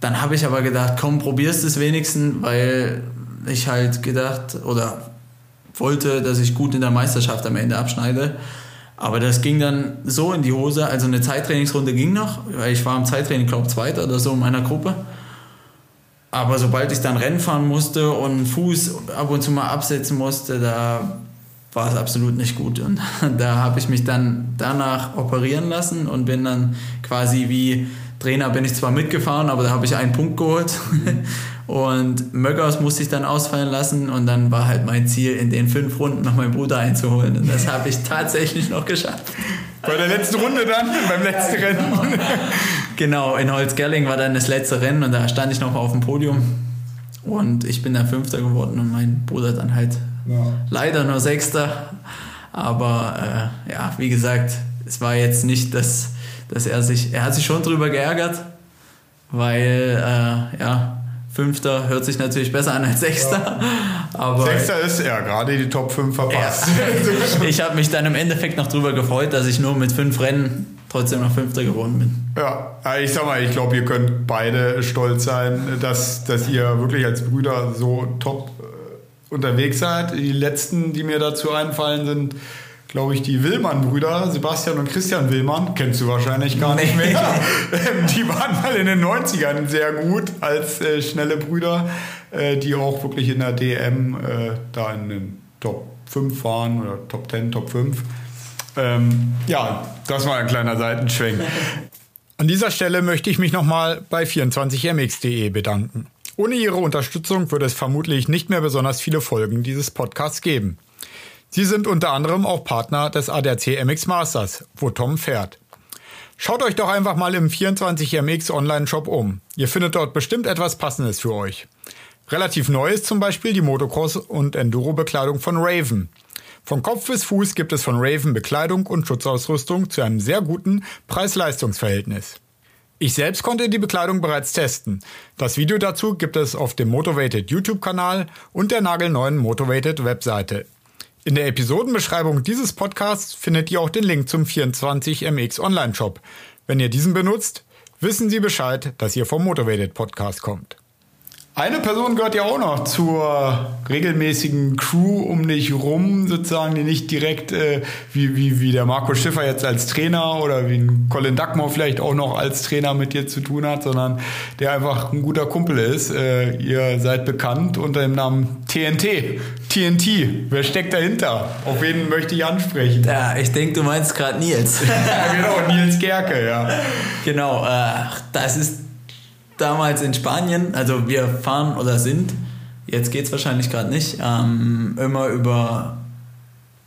S1: dann habe ich aber gedacht, komm, probierst es wenigstens, weil ich halt gedacht oder wollte, dass ich gut in der Meisterschaft am Ende abschneide. Aber das ging dann so in die Hose. Also eine Zeittrainingsrunde ging noch, weil ich war im Zeittraining, glaube ich, Zweiter oder so in meiner Gruppe. Aber sobald ich dann Rennen fahren musste und Fuß ab und zu mal absetzen musste, da war es absolut nicht gut. Und da habe ich mich dann danach operieren lassen und bin dann quasi wie Trainer bin ich zwar mitgefahren, aber da habe ich einen Punkt geholt. Und Möggers musste ich dann ausfallen lassen und dann war halt mein Ziel, in den fünf Runden noch meinen Bruder einzuholen. Und das habe ich tatsächlich noch geschafft.
S2: Bei der letzten Runde dann, beim letzten Rennen.
S1: genau, in Holzgerling war dann das letzte Rennen und da stand ich noch auf dem Podium. Und ich bin dann Fünfter geworden und mein Bruder dann halt ja. leider nur Sechster. Aber äh, ja, wie gesagt, es war jetzt nicht, dass, dass er sich, er hat sich schon drüber geärgert, weil äh, ja, Fünfter hört sich natürlich besser an als Sechster. Ja. Aber
S2: Sechster ist ja gerade die Top 5 verpasst.
S1: Ja. ich habe mich dann im Endeffekt noch darüber gefreut, dass ich nur mit fünf Rennen trotzdem noch Fünfter geworden bin.
S2: Ja, ich sag mal, ich glaube, ihr könnt beide stolz sein, dass, dass ihr wirklich als Brüder so top äh, unterwegs seid. Die letzten, die mir dazu einfallen, sind glaube ich, die Willmann-Brüder, Sebastian und Christian Willmann, kennst du wahrscheinlich gar nicht mehr. Ähm, die waren mal in den 90ern sehr gut als äh, schnelle Brüder, äh, die auch wirklich in der DM äh, da in den Top 5 waren oder Top 10, Top 5. Ähm, ja, das war ein kleiner Seitenschwenk. An dieser Stelle möchte ich mich nochmal bei 24mx.de bedanken. Ohne Ihre Unterstützung würde es vermutlich nicht mehr besonders viele Folgen dieses Podcasts geben. Sie sind unter anderem auch Partner des ADAC MX Masters, wo Tom fährt. Schaut euch doch einfach mal im 24MX Online-Shop um. Ihr findet dort bestimmt etwas Passendes für euch. Relativ neu ist zum Beispiel die Motocross- und Enduro-Bekleidung von Raven. Von Kopf bis Fuß gibt es von Raven Bekleidung und Schutzausrüstung zu einem sehr guten Preis-Leistungs-Verhältnis. Ich selbst konnte die Bekleidung bereits testen. Das Video dazu gibt es auf dem Motivated YouTube-Kanal und der nagelneuen Motivated Webseite in der Episodenbeschreibung dieses Podcasts findet ihr auch den Link zum 24MX Online-Shop. Wenn ihr diesen benutzt, wissen Sie Bescheid, dass ihr vom Motivated Podcast kommt. Eine Person gehört ja auch noch zur regelmäßigen Crew um dich rum, sozusagen, die nicht direkt äh, wie, wie, wie der Marco Schiffer jetzt als Trainer oder wie ein Colin Duckmore vielleicht auch noch als Trainer mit dir zu tun hat, sondern der einfach ein guter Kumpel ist. Äh, ihr seid bekannt unter dem Namen TNT. TNT, wer steckt dahinter? Auf wen möchte ich ansprechen?
S1: Ja, ich denke, du meinst gerade Nils.
S2: ja, genau, Nils Gerke, ja.
S1: Genau, äh, das ist damals in Spanien, also wir fahren oder sind, jetzt geht es wahrscheinlich gerade nicht, ähm, immer über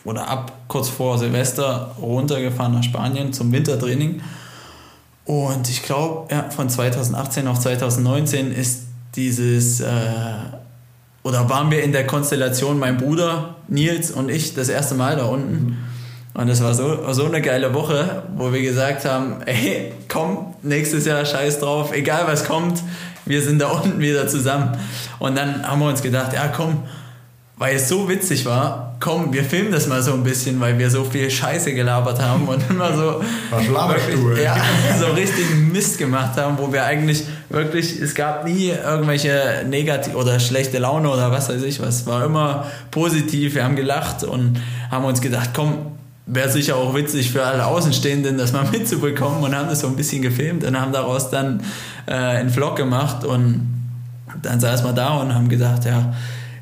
S1: oder ab kurz vor Silvester runtergefahren nach Spanien zum Wintertraining. Und ich glaube, ja, von 2018 auf 2019 ist dieses, äh, oder waren wir in der Konstellation, mein Bruder Nils und ich, das erste Mal da unten. Und es war so, so eine geile Woche, wo wir gesagt haben, ey, komm, nächstes Jahr scheiß drauf, egal was kommt, wir sind da unten wieder zusammen. Und dann haben wir uns gedacht, ja komm, weil es so witzig war, komm, wir filmen das mal so ein bisschen, weil wir so viel Scheiße gelabert haben und immer so,
S2: wirklich,
S1: ja, so richtig Mist gemacht haben, wo wir eigentlich wirklich, es gab nie irgendwelche negative oder schlechte Laune oder was weiß ich was, war immer positiv, wir haben gelacht und haben uns gedacht, komm, wäre sicher auch witzig für alle Außenstehenden, das mal mitzubekommen und haben das so ein bisschen gefilmt und haben daraus dann äh, einen Vlog gemacht und dann saßen wir da und haben gedacht, ja,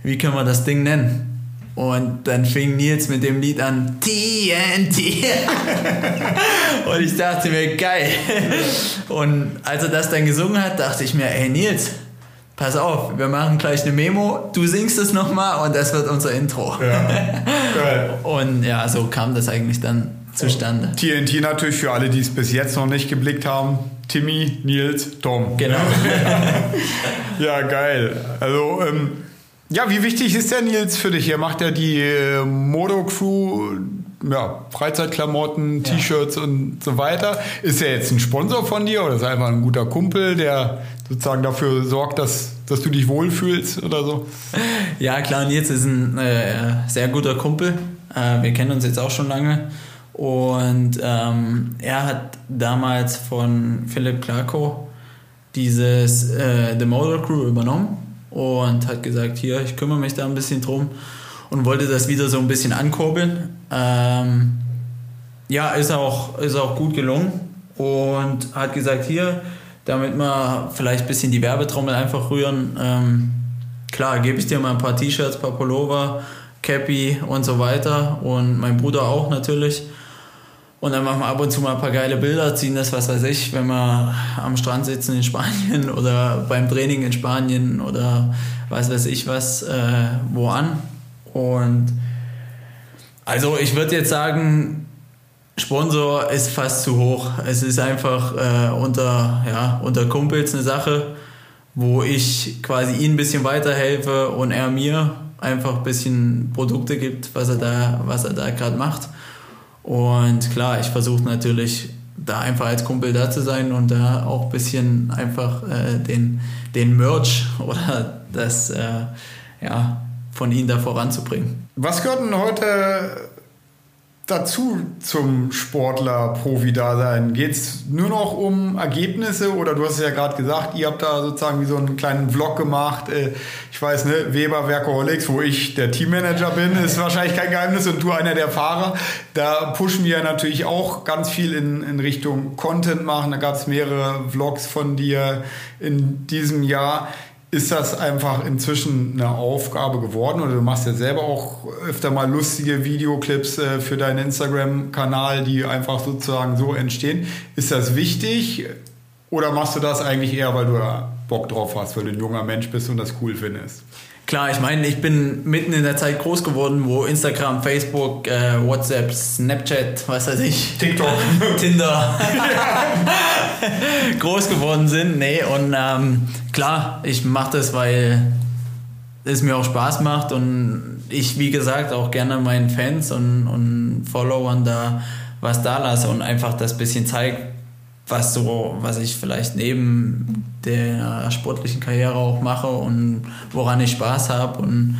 S1: wie können wir das Ding nennen? Und dann fing Nils mit dem Lied an, TNT. und ich dachte mir, geil. Und als er das dann gesungen hat, dachte ich mir, ey Nils, pass auf, wir machen gleich eine Memo, du singst es nochmal und das wird unser Intro. Ja, geil. und ja, so kam das eigentlich dann zustande.
S2: TNT natürlich für alle, die es bis jetzt noch nicht geblickt haben. Timmy, Nils, Tom.
S1: Genau.
S2: ja, geil. Also, ähm, ja, wie wichtig ist der Nils für dich? Er macht ja die äh, Modo-Crew ja, Freizeitklamotten, T-Shirts und so weiter. Ist er jetzt ein Sponsor von dir oder ist er einfach ein guter Kumpel, der sozusagen dafür sorgt, dass, dass du dich wohlfühlst oder so?
S1: Ja, klar, Nils ist ein äh, sehr guter Kumpel. Äh, wir kennen uns jetzt auch schon lange. Und ähm, er hat damals von Philipp Clarko dieses äh, The Motor Crew übernommen und hat gesagt, hier, ich kümmere mich da ein bisschen drum und wollte das wieder so ein bisschen ankurbeln. Ähm, ja, ist auch, ist auch gut gelungen und hat gesagt, hier, damit wir vielleicht ein bisschen die Werbetrommel einfach rühren, ähm, klar, gebe ich dir mal ein paar T-Shirts, ein paar Pullover, Cappy und so weiter und mein Bruder auch natürlich. Und dann machen wir ab und zu mal ein paar geile Bilder, ziehen das, was weiß ich, wenn wir am Strand sitzen in Spanien oder beim Training in Spanien oder was weiß ich was, äh, wo an. Und also ich würde jetzt sagen, Sponsor ist fast zu hoch. Es ist einfach äh, unter, ja, unter Kumpels eine Sache, wo ich quasi ihm ein bisschen weiterhelfe und er mir einfach ein bisschen Produkte gibt, was er da, was er da gerade macht. Und klar, ich versuche natürlich da einfach als Kumpel da zu sein und da auch ein bisschen einfach äh, den, den Merch oder das äh, ja, von ihnen da voranzubringen.
S2: Was gehört denn heute dazu zum Sportler-Profi-Dasein? Geht es nur noch um Ergebnisse oder du hast es ja gerade gesagt, ihr habt da sozusagen wie so einen kleinen Vlog gemacht. Äh, ich weiß, ne, Weber Workaholics, wo ich der Teammanager bin, ist wahrscheinlich kein Geheimnis und du einer der Fahrer. Da pushen wir natürlich auch ganz viel in, in Richtung Content machen. Da gab es mehrere Vlogs von dir in diesem Jahr ist das einfach inzwischen eine Aufgabe geworden oder du machst ja selber auch öfter mal lustige Videoclips äh, für deinen Instagram-Kanal, die einfach sozusagen so entstehen. Ist das wichtig oder machst du das eigentlich eher, weil du da Bock drauf hast, weil du ein junger Mensch bist und das cool findest?
S1: Klar, ich meine, ich bin mitten in der Zeit groß geworden, wo Instagram, Facebook, äh, WhatsApp, Snapchat, was weiß ich,
S2: TikTok,
S1: Tinder groß geworden sind. Nee, und ähm, klar, ich mache das, weil es mir auch Spaß macht und ich, wie gesagt, auch gerne meinen Fans und, und Followern da was da lasse und einfach das bisschen zeigt, was so, was ich vielleicht neben der sportlichen Karriere auch mache und woran ich Spaß habe. Und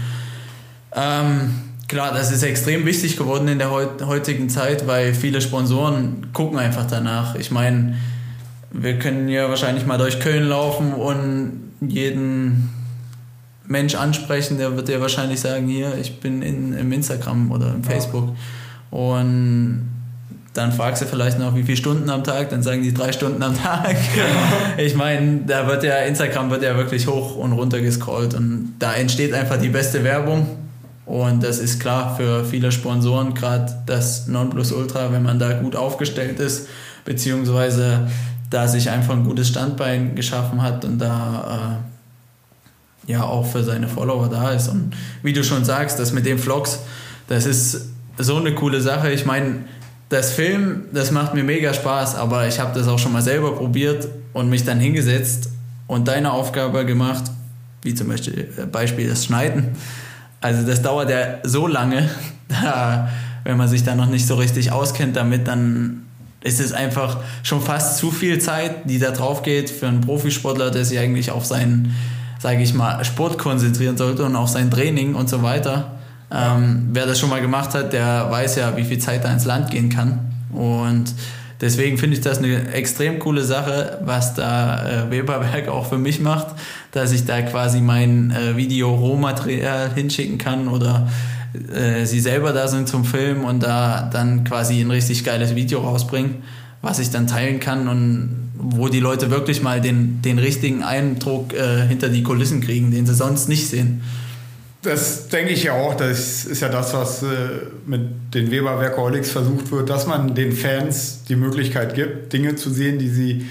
S1: ähm, klar, das ist extrem wichtig geworden in der heutigen Zeit, weil viele Sponsoren gucken einfach danach. Ich meine, wir können ja wahrscheinlich mal durch Köln laufen und jeden Mensch ansprechen, der wird dir wahrscheinlich sagen, hier, ich bin in, im Instagram oder im Facebook. Und dann fragst du vielleicht noch, wie viele Stunden am Tag, dann sagen die drei Stunden am Tag. ich meine, da wird ja, Instagram wird ja wirklich hoch und runter gescrollt und da entsteht einfach die beste Werbung. Und das ist klar für viele Sponsoren, gerade das Nonplusultra, wenn man da gut aufgestellt ist, beziehungsweise da sich einfach ein gutes Standbein geschaffen hat und da äh, ja auch für seine Follower da ist. Und wie du schon sagst, das mit den Vlogs, das ist so eine coole Sache. Ich meine, das Film, das macht mir mega Spaß, aber ich habe das auch schon mal selber probiert und mich dann hingesetzt und deine Aufgabe gemacht, wie zum Beispiel äh, Beispiel das Schneiden. Also das dauert ja so lange, da, wenn man sich da noch nicht so richtig auskennt damit, dann ist es einfach schon fast zu viel Zeit, die da drauf geht für einen Profisportler, der sich eigentlich auf seinen, sage ich mal, Sport konzentrieren sollte und auf sein Training und so weiter. Ähm, wer das schon mal gemacht hat, der weiß ja, wie viel Zeit da ins Land gehen kann. Und deswegen finde ich das eine extrem coole Sache, was da äh, Weberberg auch für mich macht, dass ich da quasi mein äh, Video-Rohmaterial hinschicken kann oder äh, sie selber da sind zum Film und da dann quasi ein richtig geiles Video rausbringen, was ich dann teilen kann und wo die Leute wirklich mal den, den richtigen Eindruck äh, hinter die Kulissen kriegen, den sie sonst nicht sehen.
S2: Das denke ich ja auch. Das ist ja das, was äh, mit den Weber Workaholics versucht wird, dass man den Fans die Möglichkeit gibt, Dinge zu sehen, die sie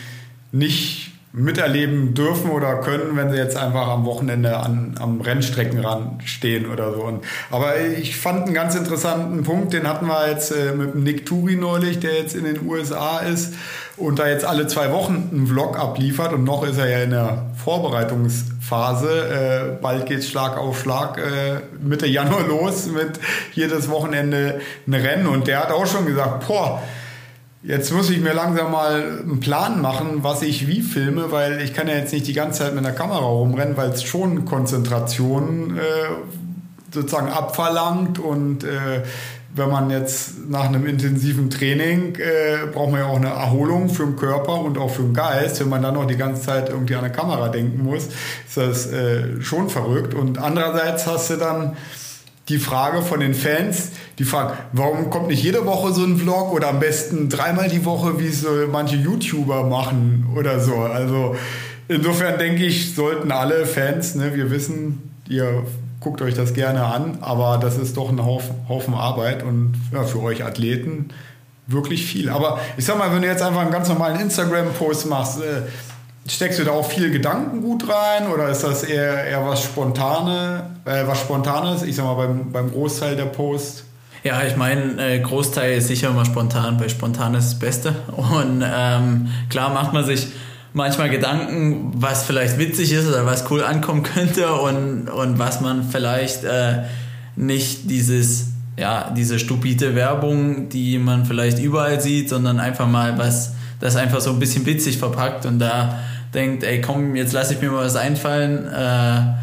S2: nicht miterleben dürfen oder können, wenn sie jetzt einfach am Wochenende an, am Rennstreckenrand stehen oder so. Und, aber ich fand einen ganz interessanten Punkt, den hatten wir jetzt äh, mit Nick Turi neulich, der jetzt in den USA ist und da jetzt alle zwei Wochen einen Vlog abliefert und noch ist er ja in der Vorbereitungsphase. Äh, bald geht's Schlag auf Schlag äh, Mitte Januar los mit jedes Wochenende ein Rennen. Und der hat auch schon gesagt, boah, Jetzt muss ich mir langsam mal einen Plan machen, was ich wie filme, weil ich kann ja jetzt nicht die ganze Zeit mit der Kamera rumrennen, weil es schon Konzentration äh, sozusagen abverlangt und äh, wenn man jetzt nach einem intensiven Training äh, braucht man ja auch eine Erholung für den Körper und auch für den Geist. Wenn man dann noch die ganze Zeit irgendwie an eine Kamera denken muss, ist das äh, schon verrückt. Und andererseits hast du dann die Frage von den Fans, die fragen, warum kommt nicht jede Woche so ein Vlog oder am besten dreimal die Woche, wie es so manche YouTuber machen oder so. Also insofern denke ich, sollten alle Fans, ne, wir wissen, ihr guckt euch das gerne an, aber das ist doch ein Haufen, Haufen Arbeit und ja, für euch Athleten wirklich viel. Aber ich sag mal, wenn du jetzt einfach einen ganz normalen Instagram-Post machst, äh, steckst du da auch viel Gedankengut rein oder ist das eher, eher was Spontane, äh, was Spontanes? Ich sag mal, beim, beim Großteil der Post.
S1: Ja, ich meine, äh, Großteil ist sicher immer spontan, bei spontan ist das Beste. Und ähm, klar macht man sich manchmal Gedanken, was vielleicht witzig ist oder was cool ankommen könnte und, und was man vielleicht äh, nicht dieses, ja, diese stupide Werbung, die man vielleicht überall sieht, sondern einfach mal was, das einfach so ein bisschen witzig verpackt und da denkt, ey komm, jetzt lasse ich mir mal was einfallen, äh,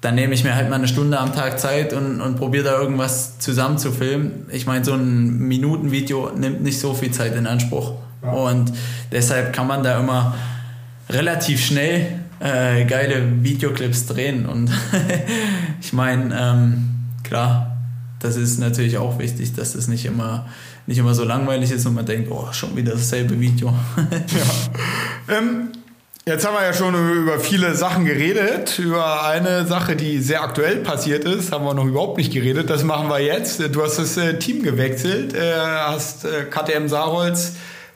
S1: dann nehme ich mir halt mal eine Stunde am Tag Zeit und, und probiere da irgendwas zusammen zu filmen. Ich meine, so ein Minutenvideo nimmt nicht so viel Zeit in Anspruch. Und deshalb kann man da immer relativ schnell äh, geile Videoclips drehen. Und ich meine, ähm, klar, das ist natürlich auch wichtig, dass es nicht immer, nicht immer so langweilig ist und man denkt, oh, schon wieder dasselbe Video.
S2: ja. Ähm, jetzt haben wir ja schon über viele Sachen geredet. Über eine Sache, die sehr aktuell passiert ist, haben wir noch überhaupt nicht geredet. Das machen wir jetzt. Du hast das äh, Team gewechselt, äh, hast äh, KTM Saarholz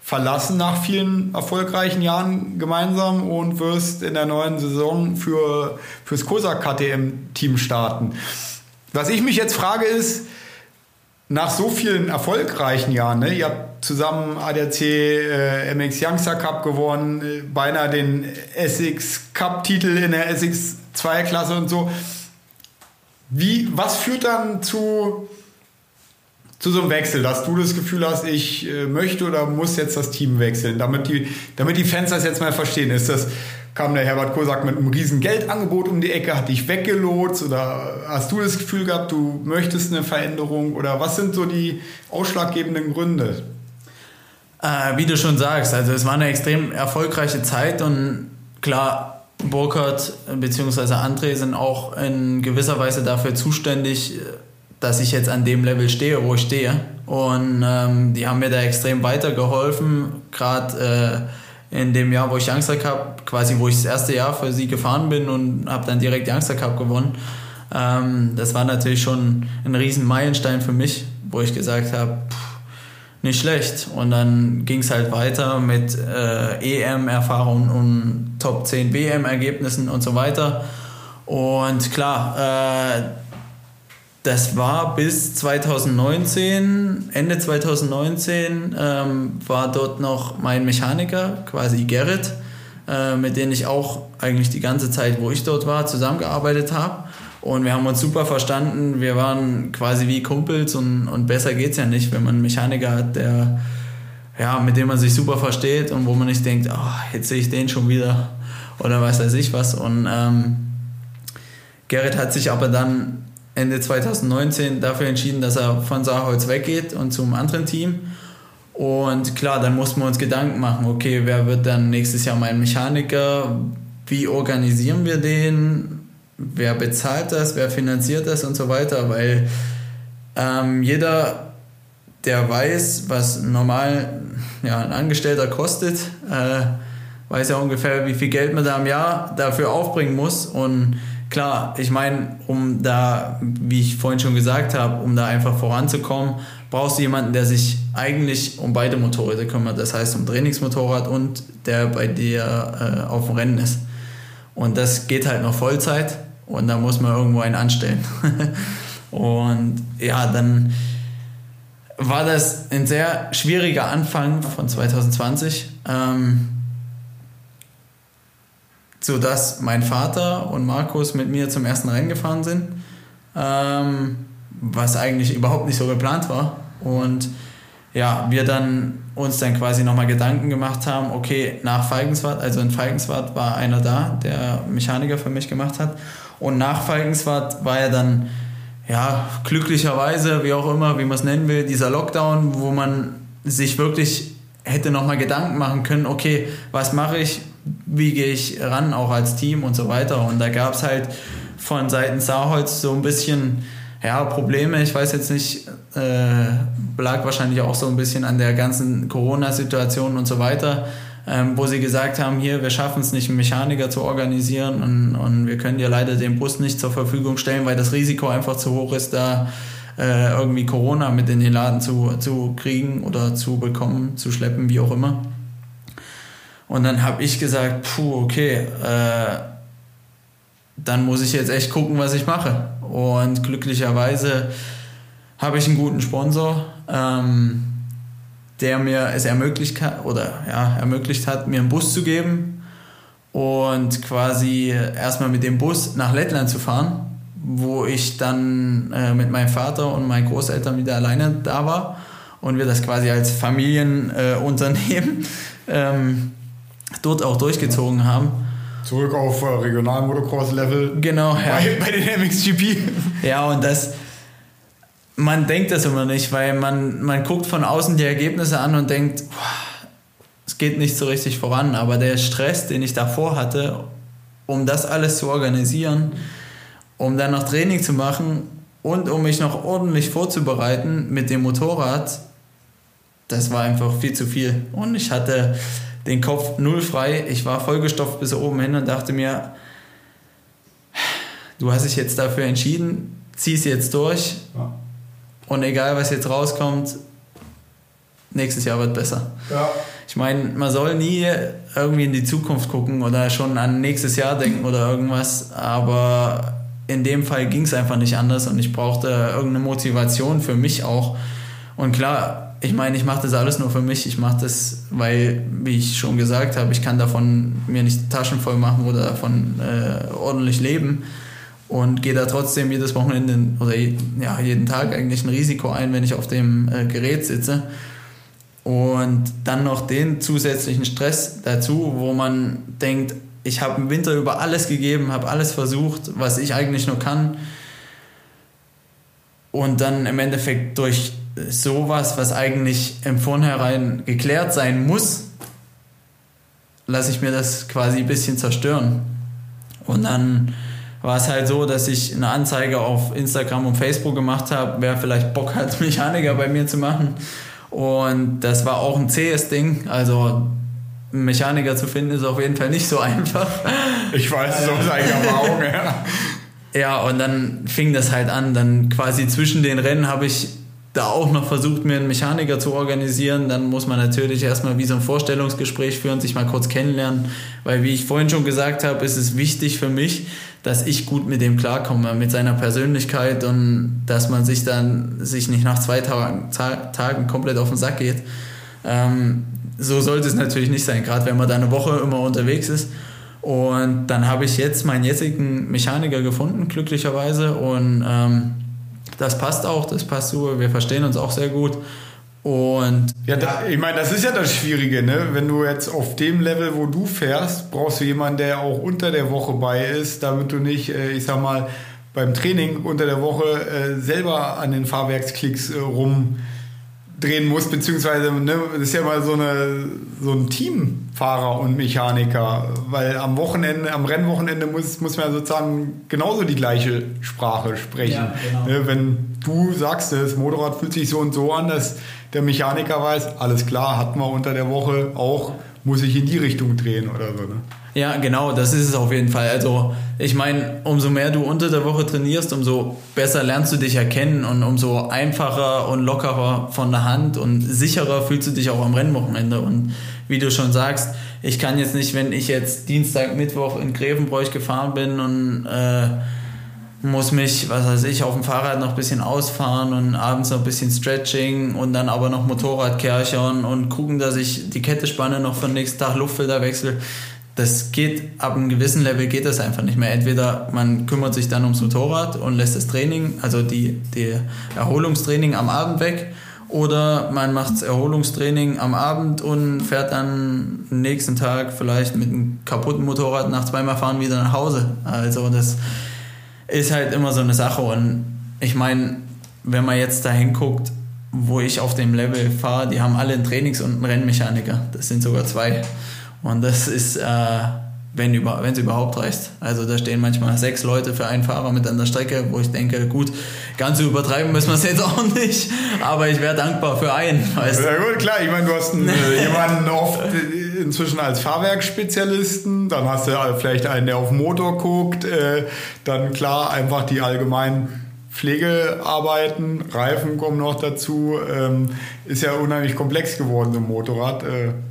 S2: verlassen nach vielen erfolgreichen Jahren gemeinsam und wirst in der neuen Saison für fürs COSA KTM Team starten. Was ich mich jetzt frage ist, nach so vielen erfolgreichen Jahren, ne, ihr habt zusammen ADAC äh, MX Youngster Cup gewonnen, äh, beinahe den SX Cup Titel in der SX 2 Klasse und so. Wie, was führt dann zu zu so einem Wechsel, dass du das Gefühl hast, ich äh, möchte oder muss jetzt das Team wechseln, damit die, damit die Fans das jetzt mal verstehen. Ist das, kam der Herbert Kosak mit einem riesen Geldangebot um die Ecke, hat dich weggelotst oder hast du das Gefühl gehabt, du möchtest eine Veränderung oder was sind so die ausschlaggebenden Gründe?
S1: Äh, wie du schon sagst, also es war eine extrem erfolgreiche Zeit und klar, Burkhardt bzw. André sind auch in gewisser Weise dafür zuständig, dass ich jetzt an dem Level stehe, wo ich stehe. Und ähm, die haben mir da extrem weitergeholfen, gerade äh, in dem Jahr, wo ich Youngster Cup, quasi wo ich das erste Jahr für sie gefahren bin und habe dann direkt Youngster Cup gewonnen. Ähm, das war natürlich schon ein riesen Meilenstein für mich, wo ich gesagt habe, nicht schlecht. Und dann ging es halt weiter mit äh, EM-Erfahrung und Top 10 WM-Ergebnissen und so weiter. Und klar, äh, das war bis 2019, Ende 2019 ähm, war dort noch mein Mechaniker, quasi Gerrit, äh, mit dem ich auch eigentlich die ganze Zeit, wo ich dort war, zusammengearbeitet habe. Und wir haben uns super verstanden. Wir waren quasi wie Kumpels und, und besser es ja nicht, wenn man einen Mechaniker hat, der, ja, mit dem man sich super versteht und wo man nicht denkt, oh, jetzt sehe ich den schon wieder oder was weiß ich was. Und ähm, Gerrit hat sich aber dann Ende 2019 dafür entschieden, dass er von Saarholz weggeht und zum anderen Team. Und klar, dann mussten wir uns Gedanken machen, okay, wer wird dann nächstes Jahr mein Mechaniker? Wie organisieren wir den? Wer bezahlt das? Wer finanziert das und so weiter? Weil ähm, jeder, der weiß, was normal ja, ein Angestellter kostet, äh, weiß ja ungefähr, wie viel Geld man da im Jahr dafür aufbringen muss. Und klar, ich meine, um da, wie ich vorhin schon gesagt habe, um da einfach voranzukommen, brauchst du jemanden, der sich eigentlich um beide Motorräder kümmert. Das heißt, um Trainingsmotorrad und der bei dir äh, auf dem Rennen ist. Und das geht halt noch Vollzeit und da muss man irgendwo einen anstellen. und ja, dann war das ein sehr schwieriger Anfang von 2020. Ähm, sodass mein Vater und Markus mit mir zum ersten Rennen gefahren sind, ähm, was eigentlich überhaupt nicht so geplant war. Und ja, wir dann uns dann quasi nochmal Gedanken gemacht haben, okay, nach Falkenswart, also in Falkenswart war einer da, der Mechaniker für mich gemacht hat. Und nach Falkenswart war er dann, ja, glücklicherweise, wie auch immer, wie man es nennen will, dieser Lockdown, wo man sich wirklich hätte nochmal Gedanken machen können, okay, was mache ich, wie gehe ich ran, auch als Team und so weiter. Und da gab es halt von Seiten Saarholz so ein bisschen ja, Probleme. Ich weiß jetzt nicht, äh, lag wahrscheinlich auch so ein bisschen an der ganzen Corona-Situation und so weiter, ähm, wo sie gesagt haben, hier, wir schaffen es nicht, einen Mechaniker zu organisieren und, und wir können dir leider den Bus nicht zur Verfügung stellen, weil das Risiko einfach zu hoch ist, da äh, irgendwie Corona mit in den Laden zu, zu kriegen oder zu bekommen, zu schleppen, wie auch immer. Und dann habe ich gesagt, puh, okay, äh, dann muss ich jetzt echt gucken, was ich mache. Und glücklicherweise habe ich einen guten Sponsor, ähm, der mir es ermöglicht hat, oder ja, ermöglicht hat, mir einen Bus zu geben und quasi erstmal mit dem Bus nach Lettland zu fahren, wo ich dann äh, mit meinem Vater und meinen Großeltern wieder alleine da war und wir das quasi als Familienunternehmen äh, ähm, dort auch durchgezogen haben.
S2: Zurück auf äh, Regional-Motocross-Level.
S1: Genau,
S2: ja. Bei, bei den MXGP.
S1: Ja, und das, man denkt das immer nicht, weil man, man guckt von außen die Ergebnisse an und denkt, es geht nicht so richtig voran. Aber der Stress, den ich davor hatte, um das alles zu organisieren, um dann noch Training zu machen und um mich noch ordentlich vorzubereiten mit dem Motorrad, das war einfach viel zu viel. Und ich hatte den Kopf null frei. Ich war vollgestopft bis oben hin und dachte mir, du hast dich jetzt dafür entschieden, zieh es jetzt durch. Ja. Und egal, was jetzt rauskommt, nächstes Jahr wird besser. Ja. Ich meine, man soll nie irgendwie in die Zukunft gucken oder schon an nächstes Jahr denken oder irgendwas, aber in dem Fall ging es einfach nicht anders und ich brauchte irgendeine Motivation für mich auch. Und klar, ich meine, ich mache das alles nur für mich. Ich mache das, weil, wie ich schon gesagt habe, ich kann davon mir nicht Taschen voll machen oder davon äh, ordentlich leben und gehe da trotzdem jedes Wochenende oder ja, jeden Tag eigentlich ein Risiko ein, wenn ich auf dem äh, Gerät sitze. Und dann noch den zusätzlichen Stress dazu, wo man denkt, ich habe im Winter über alles gegeben, habe alles versucht, was ich eigentlich nur kann. Und dann im Endeffekt durch sowas, was eigentlich im Vornherein geklärt sein muss, lasse ich mir das quasi ein bisschen zerstören. Und dann war es halt so, dass ich eine Anzeige auf Instagram und Facebook gemacht habe, wer vielleicht Bock hat, Mechaniker bei mir zu machen. Und das war auch ein zähes Ding. Also einen Mechaniker zu finden ist auf jeden Fall nicht so einfach.
S2: Ich weiß es aus eigener Erfahrung, ja.
S1: Ja, und dann fing das halt an. Dann quasi zwischen den Rennen habe ich da auch noch versucht, mir einen Mechaniker zu organisieren, dann muss man natürlich erstmal wie so ein Vorstellungsgespräch führen, sich mal kurz kennenlernen, weil wie ich vorhin schon gesagt habe, ist es wichtig für mich, dass ich gut mit dem klarkomme, mit seiner Persönlichkeit und dass man sich dann sich nicht nach zwei Tagen, Tagen komplett auf den Sack geht. Ähm, so sollte es natürlich nicht sein, gerade wenn man da eine Woche immer unterwegs ist. Und dann habe ich jetzt meinen jetzigen Mechaniker gefunden, glücklicherweise. Und ähm, das passt auch, das passt super, wir verstehen uns auch sehr gut. Und
S2: ja, da, ich meine, das ist ja das Schwierige, ne? Wenn du jetzt auf dem Level, wo du fährst, brauchst du jemanden, der auch unter der Woche bei ist, damit du nicht, äh, ich sag mal, beim Training unter der Woche äh, selber an den Fahrwerksklicks äh, rum drehen muss, beziehungsweise ne, das ist ja mal so, eine, so ein Teamfahrer und Mechaniker, weil am Wochenende, am Rennwochenende muss, muss man sozusagen genauso die gleiche Sprache sprechen. Ja, genau. ne, wenn du sagst, das Motorrad fühlt sich so und so an, dass der Mechaniker weiß, alles klar, hat man unter der Woche auch, muss ich in die Richtung drehen oder so. Ne?
S1: Ja, genau, das ist es auf jeden Fall. Also ich meine, umso mehr du unter der Woche trainierst, umso besser lernst du dich erkennen und umso einfacher und lockerer von der Hand und sicherer fühlst du dich auch am Rennwochenende. Und wie du schon sagst, ich kann jetzt nicht, wenn ich jetzt Dienstag, Mittwoch in Grevenbräuch gefahren bin und äh, muss mich, was weiß ich, auf dem Fahrrad noch ein bisschen ausfahren und abends noch ein bisschen Stretching und dann aber noch Motorrad kerchern und gucken, dass ich die Kette spanne, noch für den nächsten Tag Luftfilter wechsle das geht, ab einem gewissen Level geht das einfach nicht mehr. Entweder man kümmert sich dann ums Motorrad und lässt das Training, also die, die Erholungstraining am Abend weg, oder man macht das Erholungstraining am Abend und fährt dann nächsten Tag vielleicht mit einem kaputten Motorrad nach zweimal fahren wieder nach Hause. Also das ist halt immer so eine Sache. Und ich meine, wenn man jetzt da hinguckt, wo ich auf dem Level fahre, die haben alle einen Trainings- und einen Rennmechaniker. Das sind sogar zwei. Und das ist, äh, wenn über, es überhaupt reicht. Also da stehen manchmal sechs Leute für einen Fahrer mit an der Strecke, wo ich denke, gut, ganz übertreiben müssen wir es jetzt auch nicht, aber ich wäre dankbar für einen.
S2: Weißt Ja gut, klar, ich meine, du hast einen, äh, jemanden oft inzwischen als Fahrwerksspezialisten, dann hast du vielleicht einen, der auf Motor guckt, äh, dann klar einfach die allgemeinen Pflegearbeiten, Reifen kommen noch dazu. Ähm, ist ja unheimlich komplex geworden, so ein Motorrad.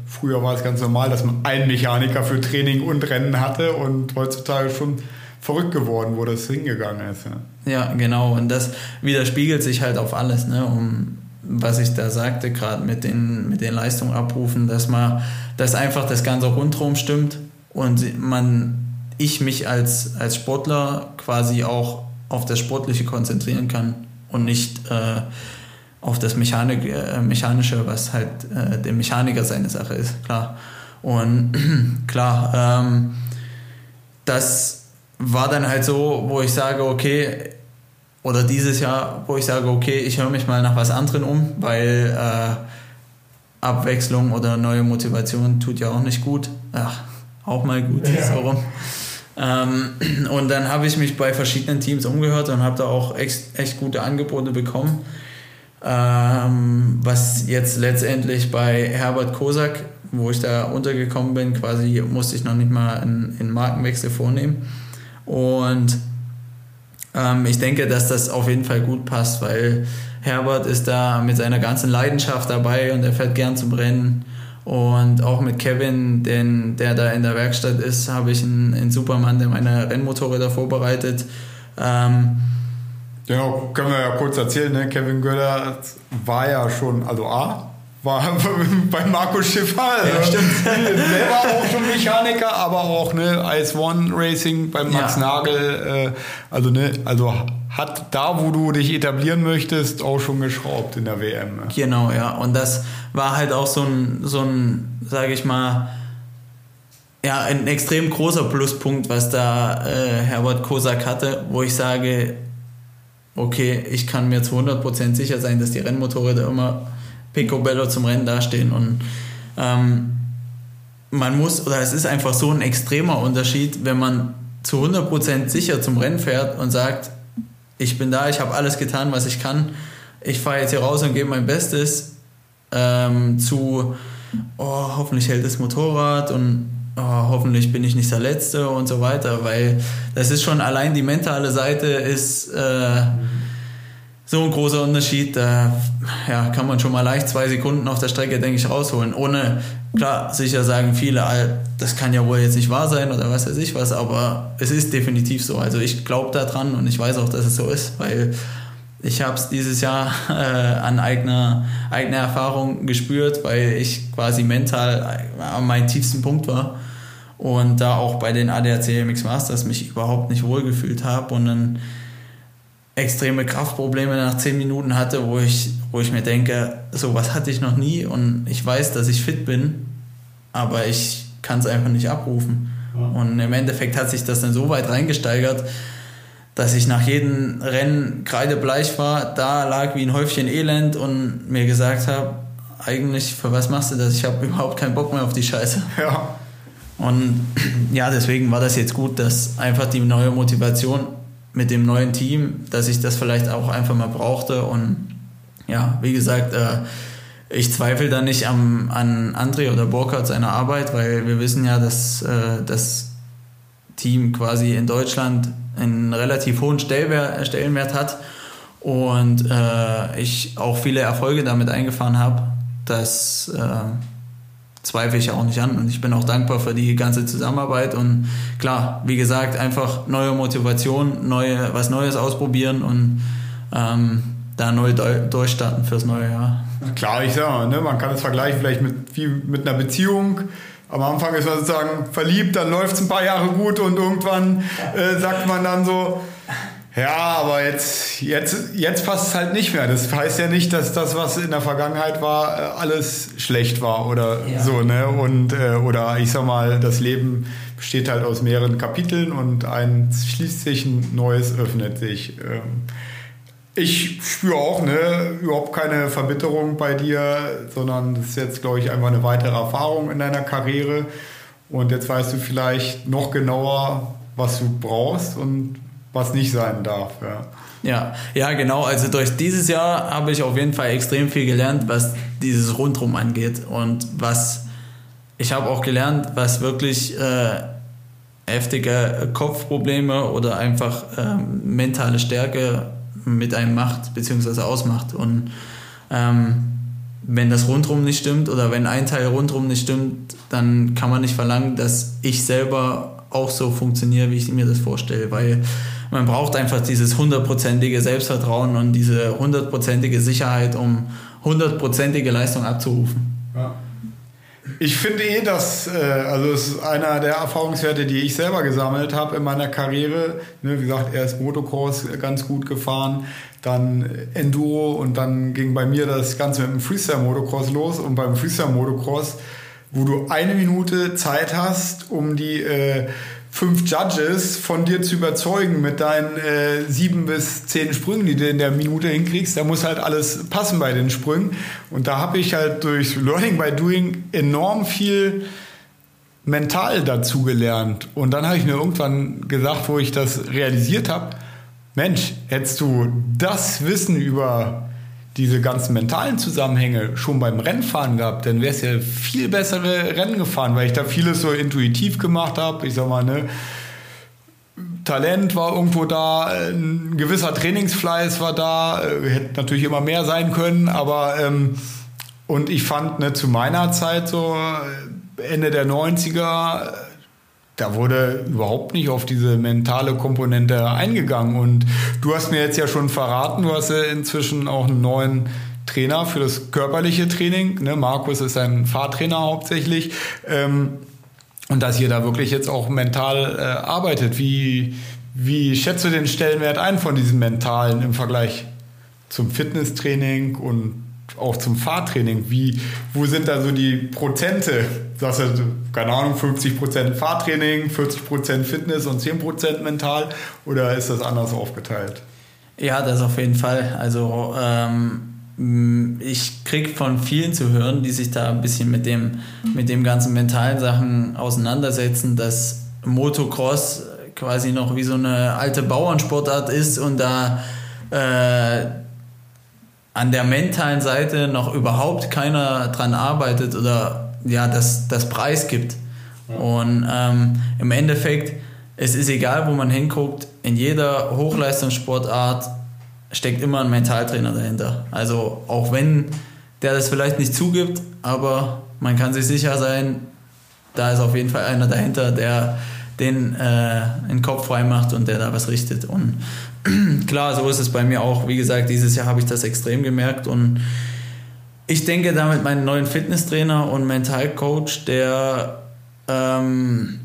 S2: Früher war es ganz normal, dass man einen Mechaniker für Training und Rennen hatte und heutzutage schon verrückt geworden, wo das hingegangen ist.
S1: Ja, ja genau. Und das widerspiegelt sich halt auf alles. Ne? Um, was ich da sagte, gerade mit den, mit den Leistungen abrufen, dass man, dass einfach das ganze rundherum stimmt und man, ich mich als, als Sportler quasi auch auf das Sportliche konzentrieren kann und nicht äh, auf das Mechanik, äh, Mechanische, was halt äh, dem Mechaniker seine Sache ist, klar. Und klar, ähm, das war dann halt so, wo ich sage, okay, oder dieses Jahr, wo ich sage, okay, ich höre mich mal nach was anderem um, weil äh, Abwechslung oder neue Motivation tut ja auch nicht gut. Ach, auch mal gut, ja. so rum. Ähm, und dann habe ich mich bei verschiedenen Teams umgehört und habe da auch echt, echt gute Angebote bekommen. Ähm, was jetzt letztendlich bei Herbert Kosak, wo ich da untergekommen bin, quasi musste ich noch nicht mal einen, einen Markenwechsel vornehmen. Und ähm, ich denke, dass das auf jeden Fall gut passt, weil Herbert ist da mit seiner ganzen Leidenschaft dabei und er fährt gern zum Rennen. Und auch mit Kevin, den, der da in der Werkstatt ist, habe ich einen, einen Supermann, der meine Rennmotorräder vorbereitet. Ähm,
S2: genau, können wir ja kurz erzählen, ne? Kevin Göller war ja schon, also A, war bei Marco Schiffer. Also ja, stimmt. Selber auch schon Mechaniker, aber auch ne, Ice One Racing bei Max ja. Nagel. Äh, also, ne, also hat da, wo du dich etablieren möchtest, auch schon geschraubt in der WM. Ne?
S1: Genau, ja. Und das war halt auch so ein, so ein sage ich mal, ja, ein extrem großer Pluspunkt, was da äh, Herbert Kosak hatte, wo ich sage, okay, ich kann mir zu 100% sicher sein, dass die Rennmotorräder immer Picobello zum Rennen dastehen. Und ähm, man muss, oder es ist einfach so ein extremer Unterschied, wenn man zu 100% sicher zum Rennen fährt und sagt, ich bin da, ich habe alles getan, was ich kann, ich fahre jetzt hier raus und gebe mein Bestes, ähm, zu, oh, hoffentlich hält das Motorrad und oh, hoffentlich bin ich nicht der Letzte und so weiter, weil das ist schon allein die mentale Seite ist äh, so ein großer Unterschied, da ja, kann man schon mal leicht zwei Sekunden auf der Strecke, denke ich, rausholen. Ohne, klar, sicher sagen viele, das kann ja wohl jetzt nicht wahr sein oder was weiß ich was, aber es ist definitiv so. Also ich glaube daran und ich weiß auch, dass es so ist, weil ich habe es dieses Jahr äh, an eigener, eigener Erfahrung gespürt, weil ich quasi mental an meinem tiefsten Punkt war und da auch bei den ADAC MX Masters mich überhaupt nicht wohlgefühlt habe und dann extreme Kraftprobleme nach zehn Minuten hatte, wo ich, wo ich mir denke, sowas hatte ich noch nie und ich weiß, dass ich fit bin, aber ich kann es einfach nicht abrufen. Und im Endeffekt hat sich das dann so weit reingesteigert, dass ich nach jedem Rennen kreidebleich war, da lag wie ein Häufchen Elend und mir gesagt habe, eigentlich, für was machst du das? Ich habe überhaupt keinen Bock mehr auf die Scheiße. Ja. Und ja, deswegen war das jetzt gut, dass einfach die neue Motivation mit dem neuen Team, dass ich das vielleicht auch einfach mal brauchte. Und ja, wie gesagt, äh, ich zweifle da nicht am, an André oder Burkhardt seiner Arbeit, weil wir wissen ja, dass äh, das Team quasi in Deutschland einen relativ hohen Stellenwert hat und äh, ich auch viele Erfolge damit eingefahren habe. dass äh, zweifle ich auch nicht an und ich bin auch dankbar für die ganze Zusammenarbeit und klar, wie gesagt, einfach neue Motivation, neue, was Neues ausprobieren und ähm, da neu durchstarten fürs neue Jahr.
S2: Klar, ich sag mal, ne, man kann es vergleichen vielleicht mit, wie mit einer Beziehung. am Anfang ist man sozusagen verliebt, dann läuft es ein paar Jahre gut und irgendwann äh, sagt man dann so, ja, aber jetzt, jetzt, jetzt passt es halt nicht mehr. Das heißt ja nicht, dass das, was in der Vergangenheit war, äh, alles schlecht war oder ja. so, ne? Und äh, oder ich sag mal, das Leben besteht halt aus mehreren Kapiteln und ein schließt sich, ein neues öffnet sich. Ähm, ich spüre auch ne, überhaupt keine Verbitterung bei dir, sondern das ist jetzt, glaube ich, einfach eine weitere Erfahrung in deiner Karriere. Und jetzt weißt du vielleicht noch genauer, was du brauchst und was nicht sein darf. Ja.
S1: Ja, ja, genau. Also durch dieses Jahr habe ich auf jeden Fall extrem viel gelernt, was dieses Rundrum angeht und was ich habe auch gelernt, was wirklich äh, heftige Kopfprobleme oder einfach ähm, mentale Stärke mit einem macht bzw. ausmacht. Und ähm, wenn das rundrum nicht stimmt oder wenn ein Teil rundrum nicht stimmt, dann kann man nicht verlangen, dass ich selber auch so funktioniere, wie ich mir das vorstelle, weil man braucht einfach dieses hundertprozentige Selbstvertrauen und diese hundertprozentige Sicherheit, um hundertprozentige Leistung abzurufen. Ja.
S2: Ich finde eh, dass, äh, also es ist einer der Erfahrungswerte, die ich selber gesammelt habe in meiner Karriere. Ne, wie gesagt, erst Motocross ganz gut gefahren, dann Enduro und dann ging bei mir das Ganze mit dem Freestyle-Motocross los. Und beim Freestyle-Motocross, wo du eine Minute Zeit hast, um die äh, fünf Judges von dir zu überzeugen mit deinen äh, sieben bis zehn Sprüngen, die du in der Minute hinkriegst. Da muss halt alles passen bei den Sprüngen. Und da habe ich halt durch Learning by Doing enorm viel mental dazu gelernt. Und dann habe ich mir irgendwann gesagt, wo ich das realisiert habe, Mensch, hättest du das Wissen über diese ganzen mentalen Zusammenhänge schon beim Rennfahren gehabt, dann wäre es ja viel bessere Rennen gefahren, weil ich da vieles so intuitiv gemacht habe. Ich sag mal, ne, Talent war irgendwo da, ein gewisser Trainingsfleiß war da, äh, hätte natürlich immer mehr sein können, aber ähm, und ich fand ne, zu meiner Zeit so Ende der 90er da wurde überhaupt nicht auf diese mentale Komponente eingegangen. Und du hast mir jetzt ja schon verraten, du hast ja inzwischen auch einen neuen Trainer für das körperliche Training. Ne? Markus ist ein Fahrtrainer hauptsächlich. Ähm, und dass ihr da wirklich jetzt auch mental äh, arbeitet. Wie, wie schätzt du den Stellenwert ein von diesem Mentalen im Vergleich zum Fitnesstraining und auch zum Fahrtraining? Wie, wo sind da so die Prozente? Sagst du, keine Ahnung, 50% Fahrtraining, 40% Fitness und 10% mental oder ist das anders aufgeteilt?
S1: Ja, das auf jeden Fall. Also ähm, ich kriege von vielen zu hören, die sich da ein bisschen mit dem, mit dem ganzen mentalen Sachen auseinandersetzen, dass Motocross quasi noch wie so eine alte Bauernsportart ist und da äh, an der mentalen Seite noch überhaupt keiner dran arbeitet oder ja, das, das Preis gibt. Ja. Und ähm, im Endeffekt, es ist egal, wo man hinguckt, in jeder Hochleistungssportart steckt immer ein Mentaltrainer dahinter. Also auch wenn der das vielleicht nicht zugibt, aber man kann sich sicher sein, da ist auf jeden Fall einer dahinter, der den äh, den Kopf frei macht und der da was richtet. Und klar, so ist es bei mir auch. Wie gesagt, dieses Jahr habe ich das extrem gemerkt und ich denke damit meinen neuen Fitnesstrainer und Mentalcoach, der ähm,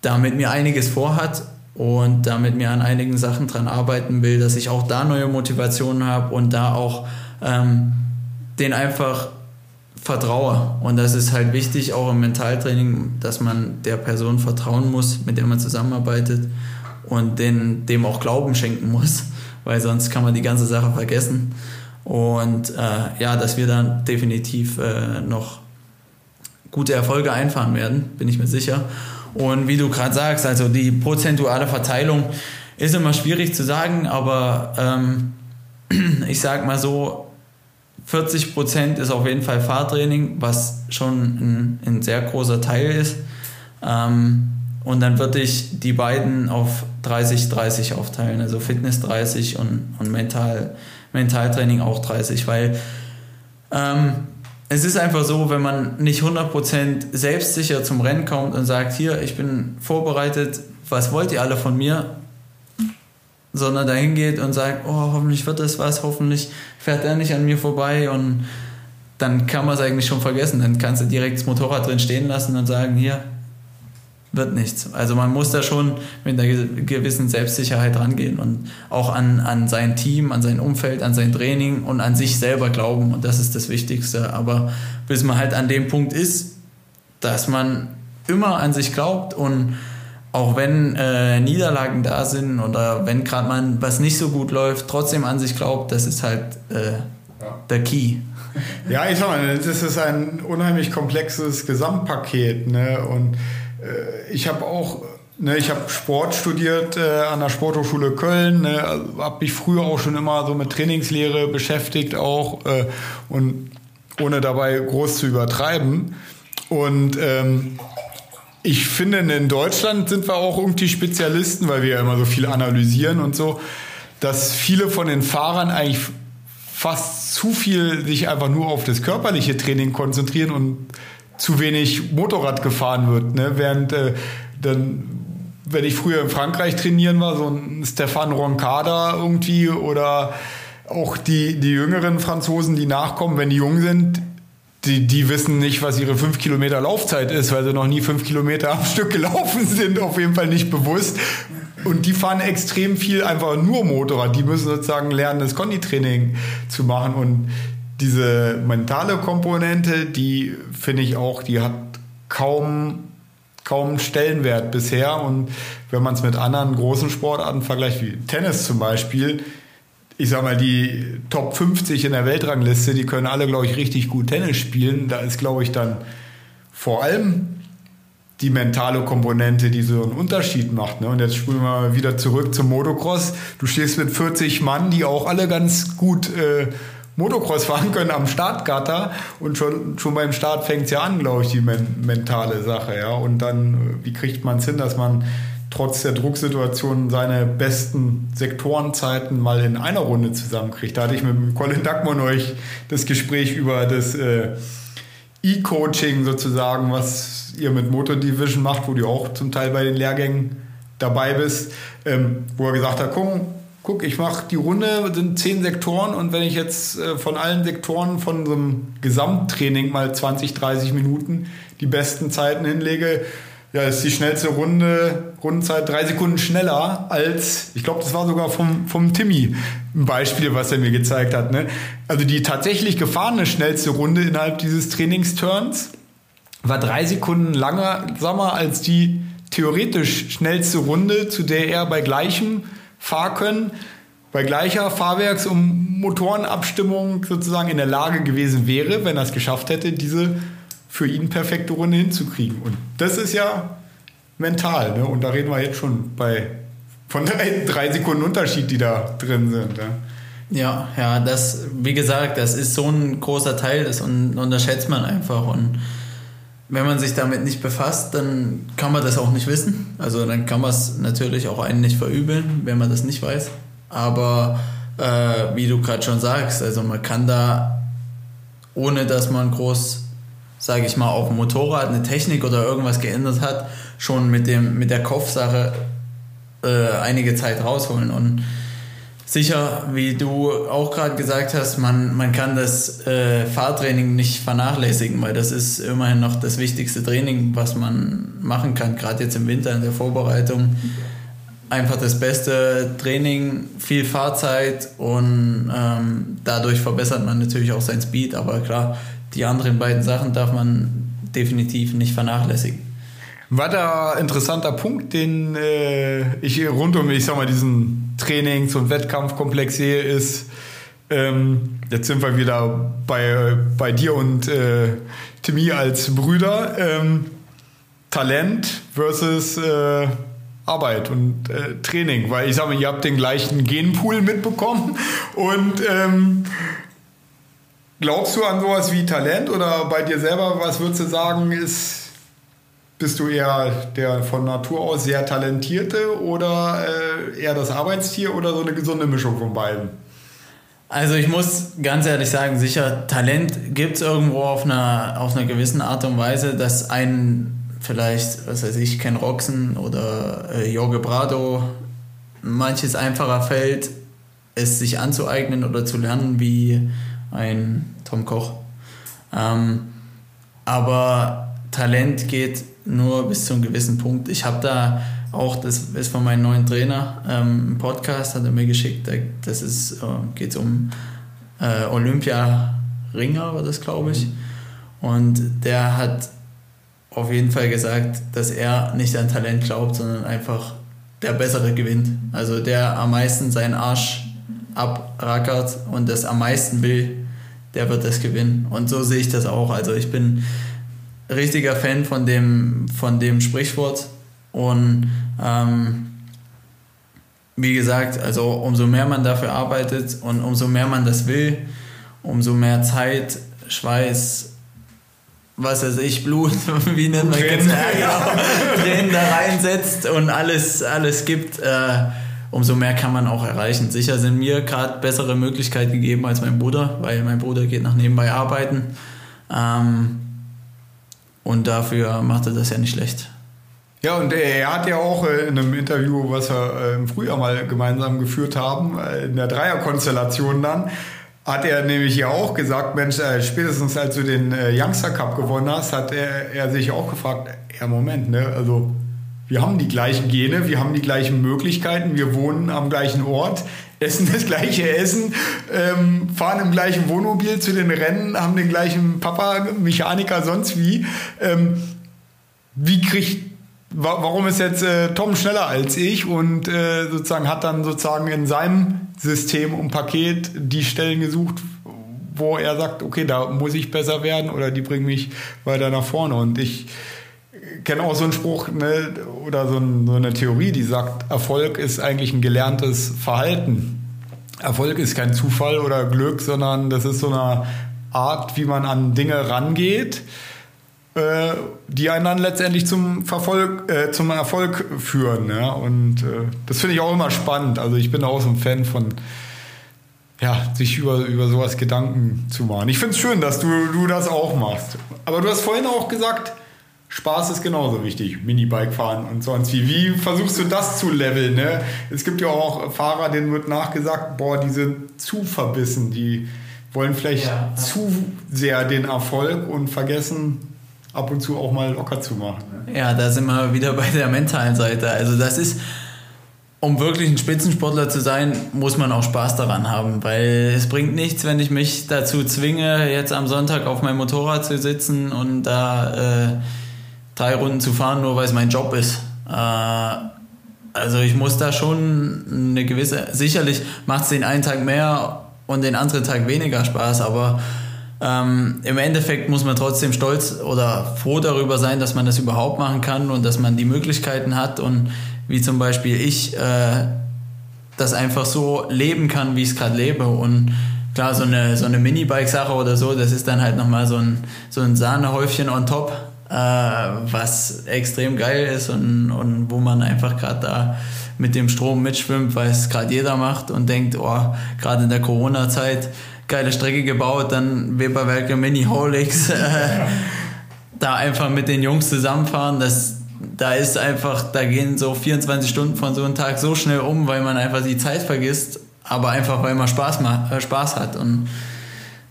S1: da mit mir einiges vorhat und da mit mir an einigen Sachen dran arbeiten will, dass ich auch da neue Motivationen habe und da auch ähm, den einfach vertraue. Und das ist halt wichtig, auch im Mentaltraining, dass man der Person vertrauen muss, mit der man zusammenarbeitet und den, dem auch Glauben schenken muss, weil sonst kann man die ganze Sache vergessen. Und äh, ja, dass wir dann definitiv äh, noch gute Erfolge einfahren werden, bin ich mir sicher. Und wie du gerade sagst, also die prozentuale Verteilung ist immer schwierig zu sagen, aber ähm, ich sag mal so, 40 Prozent ist auf jeden Fall Fahrtraining, was schon ein, ein sehr großer Teil ist. Ähm, und dann würde ich die beiden auf 30-30 aufteilen, also Fitness 30 und, und Mental, Mentaltraining auch 30, weil ähm, es ist einfach so, wenn man nicht 100% selbstsicher zum Rennen kommt und sagt, hier, ich bin vorbereitet, was wollt ihr alle von mir? Sondern dahin geht und sagt, oh, hoffentlich wird das was, hoffentlich fährt er nicht an mir vorbei und dann kann man es eigentlich schon vergessen. Dann kannst du direkt das Motorrad drin stehen lassen und sagen, hier wird nichts. Also man muss da schon mit einer gewissen Selbstsicherheit rangehen und auch an, an sein Team, an sein Umfeld, an sein Training und an sich selber glauben. Und das ist das Wichtigste. Aber bis man halt an dem Punkt ist, dass man immer an sich glaubt und auch wenn äh, Niederlagen da sind oder wenn gerade mal was nicht so gut läuft, trotzdem an sich glaubt, das ist halt äh, ja. der Key.
S2: Ja, ich sag mal, das ist ein unheimlich komplexes Gesamtpaket. Ne? Und ich habe auch, ne, ich habe Sport studiert äh, an der Sporthochschule Köln, ne? Also habe mich früher auch schon immer so mit Trainingslehre beschäftigt auch äh, und ohne dabei groß zu übertreiben. Und ähm, ich finde, in Deutschland sind wir auch irgendwie Spezialisten, weil wir ja immer so viel analysieren und so, dass viele von den Fahrern eigentlich fast zu viel sich einfach nur auf das körperliche Training konzentrieren und zu wenig Motorrad gefahren wird. Ne? Während äh, dann, wenn ich früher in Frankreich trainieren war, so ein Stefan Roncada irgendwie oder auch die, die jüngeren Franzosen, die nachkommen, wenn die jung sind, die, die wissen nicht, was ihre 5 Kilometer Laufzeit ist, weil sie noch nie 5 Kilometer am Stück gelaufen sind, auf jeden Fall nicht bewusst. Und die fahren extrem viel einfach nur Motorrad. Die müssen sozusagen lernen, das Konditraining zu machen. Und diese mentale Komponente, die finde ich auch, die hat kaum, kaum Stellenwert bisher. Und wenn man es mit anderen großen Sportarten vergleicht, wie Tennis zum Beispiel, ich sag mal, die Top 50 in der Weltrangliste, die können alle, glaube ich, richtig gut Tennis spielen. Da ist, glaube ich, dann vor allem die mentale Komponente, die so einen Unterschied macht. Ne? Und jetzt spulen wir wieder zurück zum Motocross. Du stehst mit 40 Mann, die auch alle ganz gut äh, Motocross fahren können am Startgatter und schon, schon beim Start fängt es ja an, glaube ich, die men mentale Sache. Ja? Und dann, äh, wie kriegt man es hin, dass man trotz der Drucksituation seine besten Sektorenzeiten mal in einer Runde zusammenkriegt? Da hatte ich mit Colin Duckmann euch das Gespräch über das äh, E-Coaching sozusagen, was ihr mit Motor Division macht, wo du auch zum Teil bei den Lehrgängen dabei bist, ähm, wo er gesagt hat, guck, guck ich mache die Runde, sind zehn Sektoren und wenn ich jetzt äh, von allen Sektoren von so einem Gesamttraining mal 20, 30 Minuten die besten Zeiten hinlege, ja, ist die schnellste Runde, Rundenzeit drei Sekunden schneller als, ich glaube, das war sogar vom, vom Timmy ein Beispiel, was er mir gezeigt hat. Ne? Also die tatsächlich gefahrene schnellste Runde innerhalb dieses Trainingsturns war drei Sekunden langsamer als die theoretisch schnellste Runde, zu der er bei gleichem Fahrkönnen, bei gleicher Fahrwerks- und Motorenabstimmung sozusagen in der Lage gewesen wäre, wenn er es geschafft hätte, diese für ihn perfekte Runde hinzukriegen. Und das ist ja mental. Ne? Und da reden wir jetzt schon bei von drei, drei Sekunden Unterschied, die da drin sind.
S1: Ja. Ja, ja, das, wie gesagt, das ist so ein großer Teil, das unterschätzt man einfach. Und wenn man sich damit nicht befasst, dann kann man das auch nicht wissen. Also dann kann man es natürlich auch einen nicht verübeln, wenn man das nicht weiß. Aber äh, wie du gerade schon sagst, also man kann da, ohne dass man groß sage ich mal, auf dem Motorrad eine Technik oder irgendwas geändert hat, schon mit, dem, mit der Kopfsache äh, einige Zeit rausholen. Und sicher, wie du auch gerade gesagt hast, man, man kann das äh, Fahrtraining nicht vernachlässigen, weil das ist immerhin noch das wichtigste Training, was man machen kann, gerade jetzt im Winter in der Vorbereitung. Einfach das beste Training, viel Fahrzeit und ähm, dadurch verbessert man natürlich auch sein Speed, aber klar, die anderen beiden Sachen darf man definitiv nicht vernachlässigen.
S2: Ein weiterer interessanter Punkt, den äh, ich rund um, ich sag mal, diesen Trainings- und Wettkampfkomplex sehe, ist, ähm, jetzt sind wir wieder bei, bei dir und äh, Timmy als Brüder, ähm, Talent versus äh, Arbeit und äh, Training, weil ich sage ihr habt den gleichen Genpool mitbekommen und ähm, Glaubst du an sowas wie Talent oder bei dir selber, was würdest du sagen, ist, bist du eher der von Natur aus sehr talentierte oder äh, eher das Arbeitstier oder so eine gesunde Mischung von beiden?
S1: Also ich muss ganz ehrlich sagen, sicher, Talent gibt es irgendwo auf einer, auf einer gewissen Art und Weise, dass ein vielleicht, was weiß ich, Ken Roxen oder äh, Jorge Brado manches einfacher fällt, es sich anzueignen oder zu lernen, wie ein Tom Koch. Ähm, aber Talent geht nur bis zu einem gewissen Punkt. Ich habe da auch, das ist von meinem neuen Trainer, ähm, ein Podcast hat er mir geschickt, das äh, geht um äh, Olympia-Ringer, war das glaube ich. Und der hat auf jeden Fall gesagt, dass er nicht an Talent glaubt, sondern einfach der Bessere gewinnt. Also der am meisten seinen Arsch abrackert und das am meisten will, der wird das gewinnen. Und so sehe ich das auch. Also ich bin richtiger Fan von dem, von dem Sprichwort. Und ähm, wie gesagt, also umso mehr man dafür arbeitet und umso mehr man das will, umso mehr Zeit, Schweiß, was weiß ich, Blut, wie nennt man das? Ja, genau, Tränen da reinsetzt und alles, alles gibt, äh, umso mehr kann man auch erreichen. Sicher sind mir gerade bessere Möglichkeiten gegeben als mein Bruder, weil mein Bruder geht nach nebenbei arbeiten. Ähm, und dafür macht er das ja nicht schlecht.
S2: Ja, und er hat ja auch äh, in einem Interview, was wir äh, im Frühjahr mal gemeinsam geführt haben, äh, in der Dreierkonstellation dann, hat er nämlich ja auch gesagt, Mensch, spätestens als du den Youngster Cup gewonnen hast, hat er, er sich auch gefragt, ja Moment, ne, also wir haben die gleichen Gene, wir haben die gleichen Möglichkeiten, wir wohnen am gleichen Ort, essen das gleiche Essen, ähm, fahren im gleichen Wohnmobil zu den Rennen, haben den gleichen Papa, Mechaniker, sonst wie. Ähm, wie kriegt warum ist jetzt äh, Tom schneller als ich und äh, sozusagen hat dann sozusagen in seinem System und Paket die Stellen gesucht, wo er sagt, okay, da muss ich besser werden oder die bringen mich weiter nach vorne. Und ich kenne auch so einen Spruch ne, oder so, ein, so eine Theorie, die sagt, Erfolg ist eigentlich ein gelerntes Verhalten. Erfolg ist kein Zufall oder Glück, sondern das ist so eine Art, wie man an Dinge rangeht äh, die einen dann letztendlich zum, Verfolg, äh, zum Erfolg führen. Ja? Und äh, das finde ich auch immer spannend. Also ich bin auch so ein Fan von, ja, sich über, über sowas Gedanken zu machen. Ich finde es schön, dass du, du das auch machst. Aber du hast vorhin auch gesagt, Spaß ist genauso wichtig, Minibike fahren und sonst wie. Wie versuchst du das zu leveln? Ne? Es gibt ja auch Fahrer, denen wird nachgesagt, boah, die sind zu verbissen, die wollen vielleicht ja. zu sehr den Erfolg und vergessen, ab und zu auch mal locker zu machen.
S1: Ne? Ja, da sind wir wieder bei der mentalen Seite. Also das ist, um wirklich ein Spitzensportler zu sein, muss man auch Spaß daran haben, weil es bringt nichts, wenn ich mich dazu zwinge, jetzt am Sonntag auf meinem Motorrad zu sitzen und da äh, drei Runden zu fahren, nur weil es mein Job ist. Äh, also ich muss da schon eine gewisse, sicherlich macht es den einen Tag mehr und den anderen Tag weniger Spaß, aber ähm, Im Endeffekt muss man trotzdem stolz oder froh darüber sein, dass man das überhaupt machen kann und dass man die Möglichkeiten hat und wie zum Beispiel ich äh, das einfach so leben kann, wie ich es gerade lebe. Und klar, so eine, so eine Minibike-Sache oder so, das ist dann halt nochmal so ein, so ein Sahnehäufchen on top, äh, was extrem geil ist und, und wo man einfach gerade da mit dem Strom mitschwimmt, weil es gerade jeder macht und denkt, oh, gerade in der Corona-Zeit geile Strecke gebaut, dann Weberwerke Mini Holix, äh, da einfach mit den Jungs zusammenfahren, das, da ist einfach, da gehen so 24 Stunden von so einem Tag so schnell um, weil man einfach die Zeit vergisst, aber einfach, weil man Spaß, äh, Spaß hat und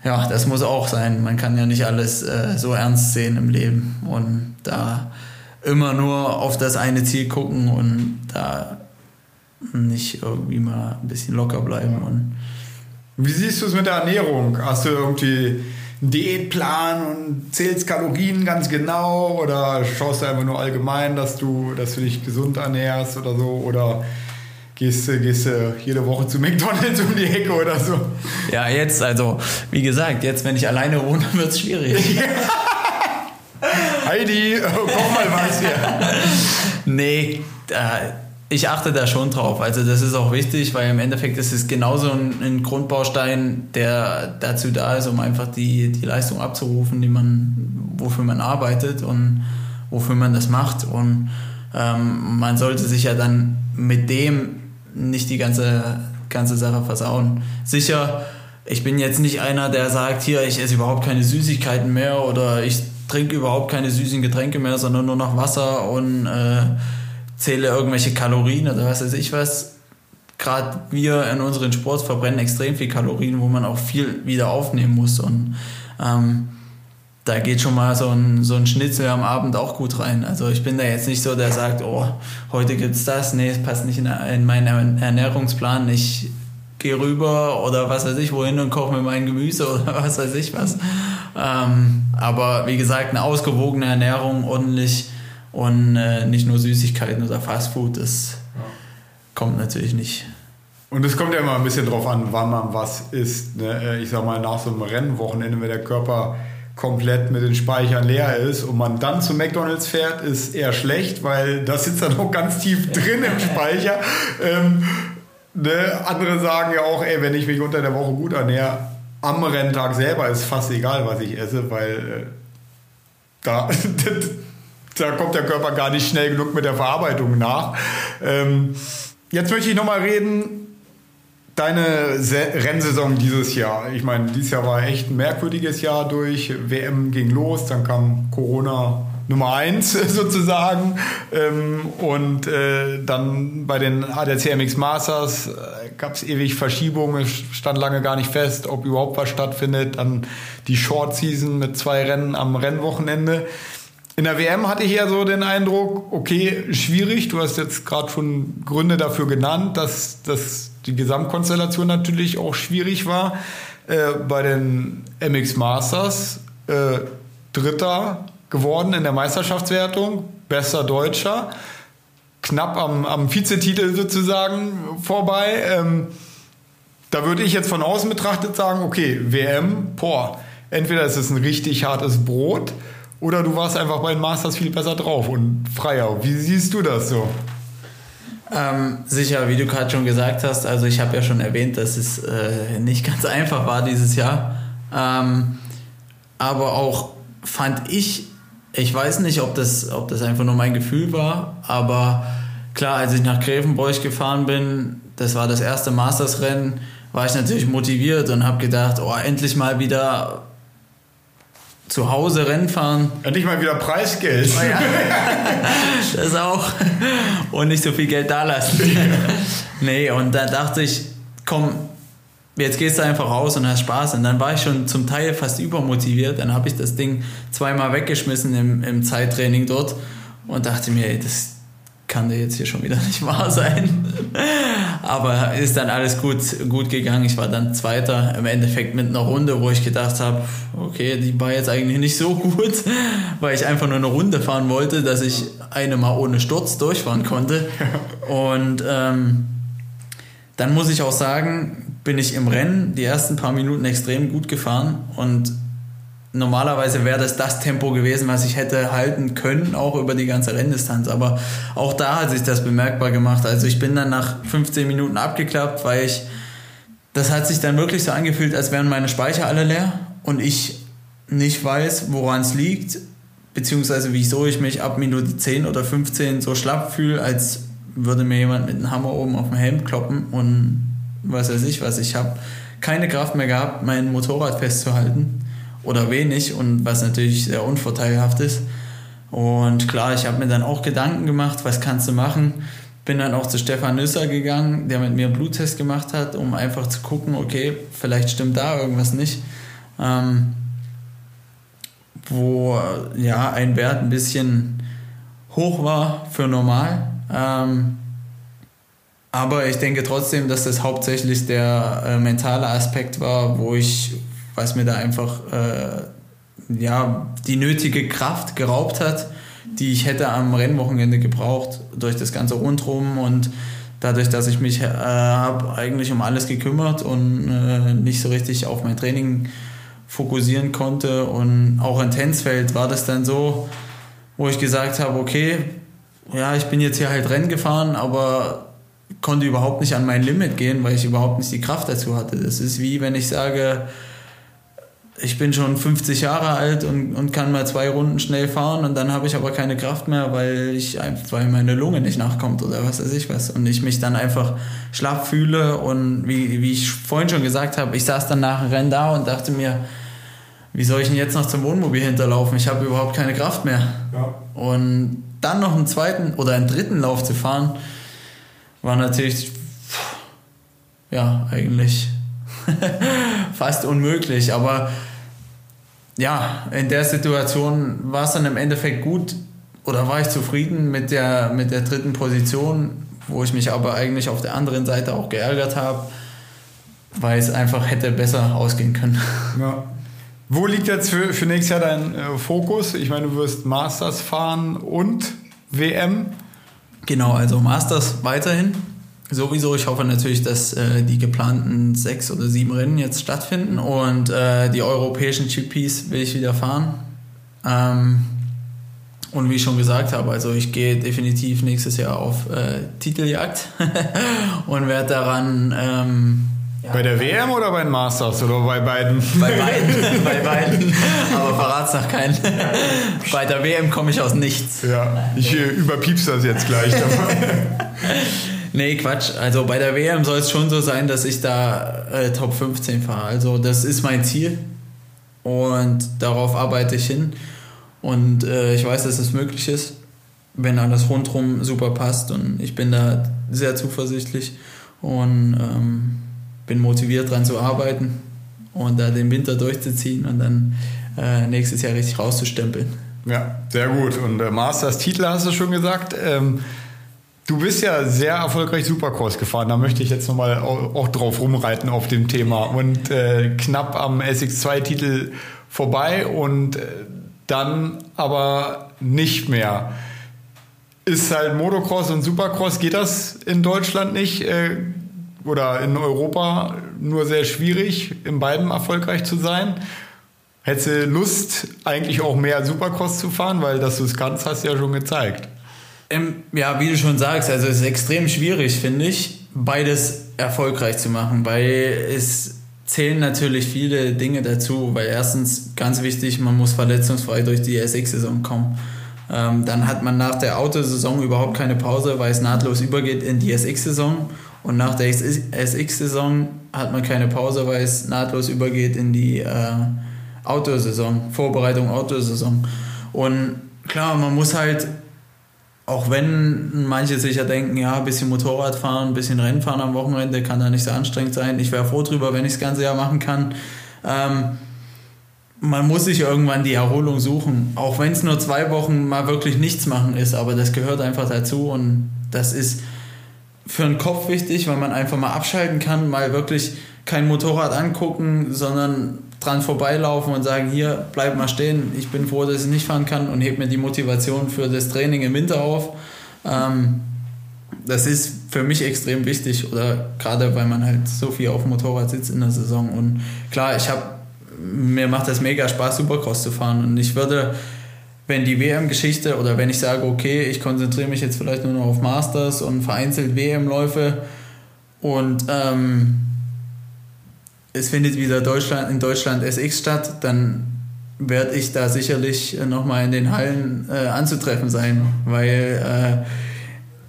S1: ja, das muss auch sein. Man kann ja nicht alles äh, so ernst sehen im Leben und da immer nur auf das eine Ziel gucken und da nicht irgendwie mal ein bisschen locker bleiben und
S2: wie siehst du es mit der Ernährung? Hast du irgendwie einen Diätplan und zählst Kalorien ganz genau oder schaust du einfach nur allgemein, dass du, dass du dich gesund ernährst oder so oder gehst, gehst du jede Woche zu McDonalds um die Ecke oder so?
S1: Ja, jetzt, also wie gesagt, jetzt wenn ich alleine wohne, wird es schwierig.
S2: Heidi, koch mal was hier.
S1: nee, äh, ich achte da schon drauf. Also das ist auch wichtig, weil im Endeffekt ist es genauso ein, ein, Grundbaustein, der dazu da ist, um einfach die, die Leistung abzurufen, die man, wofür man arbeitet und wofür man das macht. Und ähm, man sollte sich ja dann mit dem nicht die ganze, ganze Sache versauen. Sicher, ich bin jetzt nicht einer, der sagt, hier, ich esse überhaupt keine Süßigkeiten mehr oder ich trinke überhaupt keine süßen Getränke mehr, sondern nur noch Wasser und äh, zähle irgendwelche Kalorien oder was weiß ich was. Gerade wir in unseren Sport verbrennen extrem viel Kalorien, wo man auch viel wieder aufnehmen muss. Und ähm, da geht schon mal so ein, so ein Schnitzel am Abend auch gut rein. Also ich bin da jetzt nicht so, der sagt, oh, heute gibt's das. Nee, es passt nicht in, in meinen Ernährungsplan. Ich gehe rüber oder was weiß ich wohin und koche mir mein Gemüse oder was weiß ich was. Ähm, aber wie gesagt, eine ausgewogene Ernährung, ordentlich und äh, nicht nur Süßigkeiten oder Fastfood, das ja. kommt natürlich nicht.
S2: Und es kommt ja immer ein bisschen drauf an, wann man was isst. Ne? Äh, ich sag mal, nach so einem Rennwochenende, wenn der Körper komplett mit den Speichern leer ist und man dann zu McDonalds fährt, ist eher schlecht, weil das sitzt dann auch ganz tief drin im Speicher. Ähm, ne? Andere sagen ja auch, ey, wenn ich mich unter der Woche gut ernähre, am Renntag selber ist fast egal, was ich esse, weil äh, da, da kommt der Körper gar nicht schnell genug mit der Verarbeitung nach. Ähm, jetzt möchte ich nochmal reden Deine Rennsaison dieses Jahr, ich meine, dieses Jahr war echt ein merkwürdiges Jahr durch. WM ging los, dann kam Corona Nummer eins sozusagen. Ähm, und äh, dann bei den ADCMX Masters äh, gab es ewig Verschiebungen, es stand lange gar nicht fest, ob überhaupt was stattfindet. Dann die Short Season mit zwei Rennen am Rennwochenende. In der WM hatte ich ja so den Eindruck, okay, schwierig. Du hast jetzt gerade schon Gründe dafür genannt, dass das die Gesamtkonstellation natürlich auch schwierig war. Äh, bei den MX Masters äh, Dritter geworden in der Meisterschaftswertung, bester Deutscher, knapp am, am Vizetitel sozusagen vorbei. Ähm, da würde ich jetzt von außen betrachtet sagen, okay, WM, boah, entweder ist es ein richtig hartes Brot oder du warst einfach bei den Masters viel besser drauf und freier. Wie siehst du das so?
S1: Ähm, sicher, wie du gerade schon gesagt hast, also ich habe ja schon erwähnt, dass es äh, nicht ganz einfach war dieses Jahr. Ähm, aber auch fand ich, ich weiß nicht, ob das, ob das einfach nur mein Gefühl war, aber klar, als ich nach Grevenbroich gefahren bin, das war das erste Masters-Rennen, war ich natürlich motiviert und habe gedacht, oh, endlich mal wieder zu Hause Rennen fahren.
S2: Endlich mal wieder Preisgeld. Oh ja.
S1: das auch. Und nicht so viel Geld da lassen. nee, und dann dachte ich, komm, jetzt gehst du einfach raus und hast Spaß. Und dann war ich schon zum Teil fast übermotiviert. Dann habe ich das Ding zweimal weggeschmissen im, im Zeittraining dort und dachte mir, ey, das kann der jetzt hier schon wieder nicht wahr sein. Aber ist dann alles gut, gut gegangen. Ich war dann Zweiter im Endeffekt mit einer Runde, wo ich gedacht habe, okay, die war jetzt eigentlich nicht so gut, weil ich einfach nur eine Runde fahren wollte, dass ich eine mal ohne Sturz durchfahren konnte. Und ähm, dann muss ich auch sagen, bin ich im Rennen die ersten paar Minuten extrem gut gefahren und normalerweise wäre das das Tempo gewesen, was ich hätte halten können, auch über die ganze Renndistanz. Aber auch da hat sich das bemerkbar gemacht. Also ich bin dann nach 15 Minuten abgeklappt, weil ich, das hat sich dann wirklich so angefühlt, als wären meine Speicher alle leer und ich nicht weiß, woran es liegt, beziehungsweise wieso ich mich ab Minute 10 oder 15 so schlapp fühle, als würde mir jemand mit einem Hammer oben auf den Helm kloppen und was weiß ich was. Ich habe keine Kraft mehr gehabt, mein Motorrad festzuhalten oder wenig und was natürlich sehr unvorteilhaft ist. Und klar, ich habe mir dann auch Gedanken gemacht, was kannst du machen. Bin dann auch zu Stefan Nüsser gegangen, der mit mir einen Bluttest gemacht hat, um einfach zu gucken, okay, vielleicht stimmt da irgendwas nicht. Ähm, wo ja ein Wert ein bisschen hoch war für normal. Ähm, aber ich denke trotzdem, dass das hauptsächlich der äh, mentale Aspekt war, wo ich was mir da einfach äh, ja, die nötige Kraft geraubt hat, die ich hätte am Rennwochenende gebraucht, durch das ganze Rundrum und dadurch, dass ich mich äh, habe eigentlich um alles gekümmert und äh, nicht so richtig auf mein Training fokussieren konnte und auch in Tänzfeld war das dann so, wo ich gesagt habe, okay, ja, ich bin jetzt hier halt Rennen gefahren, aber konnte überhaupt nicht an mein Limit gehen, weil ich überhaupt nicht die Kraft dazu hatte. Das ist wie wenn ich sage, ich bin schon 50 Jahre alt und, und kann mal zwei Runden schnell fahren und dann habe ich aber keine Kraft mehr, weil ich weil meine Lunge nicht nachkommt oder was weiß ich was. Und ich mich dann einfach schlapp fühle und wie, wie ich vorhin schon gesagt habe, ich saß dann nach dem Rennen da und dachte mir, wie soll ich denn jetzt noch zum Wohnmobil hinterlaufen? Ich habe überhaupt keine Kraft mehr. Ja. Und dann noch einen zweiten oder einen dritten Lauf zu fahren, war natürlich, ja, eigentlich fast unmöglich. Aber ja, in der Situation war es dann im Endeffekt gut oder war ich zufrieden mit der, mit der dritten Position, wo ich mich aber eigentlich auf der anderen Seite auch geärgert habe, weil es einfach hätte besser ausgehen können.
S2: Ja. Wo liegt jetzt für, für nächstes Jahr dein äh, Fokus? Ich meine, du wirst Masters fahren und WM.
S1: Genau, also Masters weiterhin. Sowieso, ich hoffe natürlich, dass äh, die geplanten sechs oder sieben Rennen jetzt stattfinden und äh, die europäischen GPs will ich wieder fahren. Ähm, und wie ich schon gesagt habe, also ich gehe definitiv nächstes Jahr auf äh, Titeljagd und werde daran. Ähm,
S2: ja, bei der WM oder bei den Masters oder bei beiden?
S1: Bei beiden, bei beiden. Aber verrat's nach keinen. bei der WM komme ich aus nichts.
S2: Ja, ich äh, überpiep's das jetzt gleich.
S1: Nee, Quatsch. Also bei der WM soll es schon so sein, dass ich da äh, Top 15 fahre. Also das ist mein Ziel und darauf arbeite ich hin. Und äh, ich weiß, dass es möglich ist, wenn alles rundherum super passt. Und ich bin da sehr zuversichtlich und ähm, bin motiviert dran zu arbeiten und da den Winter durchzuziehen und dann äh, nächstes Jahr richtig rauszustempeln.
S2: Ja, sehr gut. Und äh, Masters-Titel hast du schon gesagt. Ähm, du bist ja sehr erfolgreich Supercross gefahren. Da möchte ich jetzt nochmal auch, drauf rumreiten auf dem Thema. Und äh, knapp am SX2-Titel vorbei und äh, dann aber nicht mehr. Ist halt Motocross und Supercross, geht das in Deutschland nicht äh, oder in Europa nur sehr schwierig, in beiden erfolgreich zu sein? Hättest du Lust, eigentlich auch mehr Supercross zu fahren, weil dass du es kannst, hast du ja schon gezeigt.
S1: Ähm, ja, wie du schon sagst, also es ist extrem schwierig, finde ich, beides erfolgreich zu machen, weil es zählen natürlich viele Dinge dazu, weil erstens ganz wichtig, man muss verletzungsfrei durch die SX-Saison kommen. Ähm, dann hat man nach der Autosaison überhaupt keine Pause, weil es nahtlos übergeht in die SX-Saison. Und nach der SX-Saison hat man keine Pause, weil es nahtlos übergeht in die äh, Autosaison, Vorbereitung Autosaison. Und klar, man muss halt auch wenn manche sicher denken, ja, ein bisschen Motorrad fahren, ein bisschen Rennfahren am Wochenende kann da nicht so anstrengend sein. Ich wäre froh drüber, wenn ich das ganze Jahr machen kann. Ähm, man muss sich irgendwann die Erholung suchen, auch wenn es nur zwei Wochen mal wirklich nichts machen ist, aber das gehört einfach dazu und das ist für den Kopf wichtig, weil man einfach mal abschalten kann, mal wirklich kein Motorrad angucken, sondern dran vorbeilaufen und sagen, hier, bleib mal stehen, ich bin froh, dass ich nicht fahren kann und heb mir die Motivation für das Training im Winter auf. Ähm, das ist für mich extrem wichtig oder gerade weil man halt so viel auf dem Motorrad sitzt in der Saison und klar, ich habe mir macht das mega Spaß Supercross zu fahren und ich würde wenn die WM-Geschichte oder wenn ich sage, okay, ich konzentriere mich jetzt vielleicht nur noch auf Masters und vereinzelt WM-Läufe und ähm, es findet wieder Deutschland, in Deutschland SX statt, dann werde ich da sicherlich nochmal in den Hallen äh, anzutreffen sein, weil äh,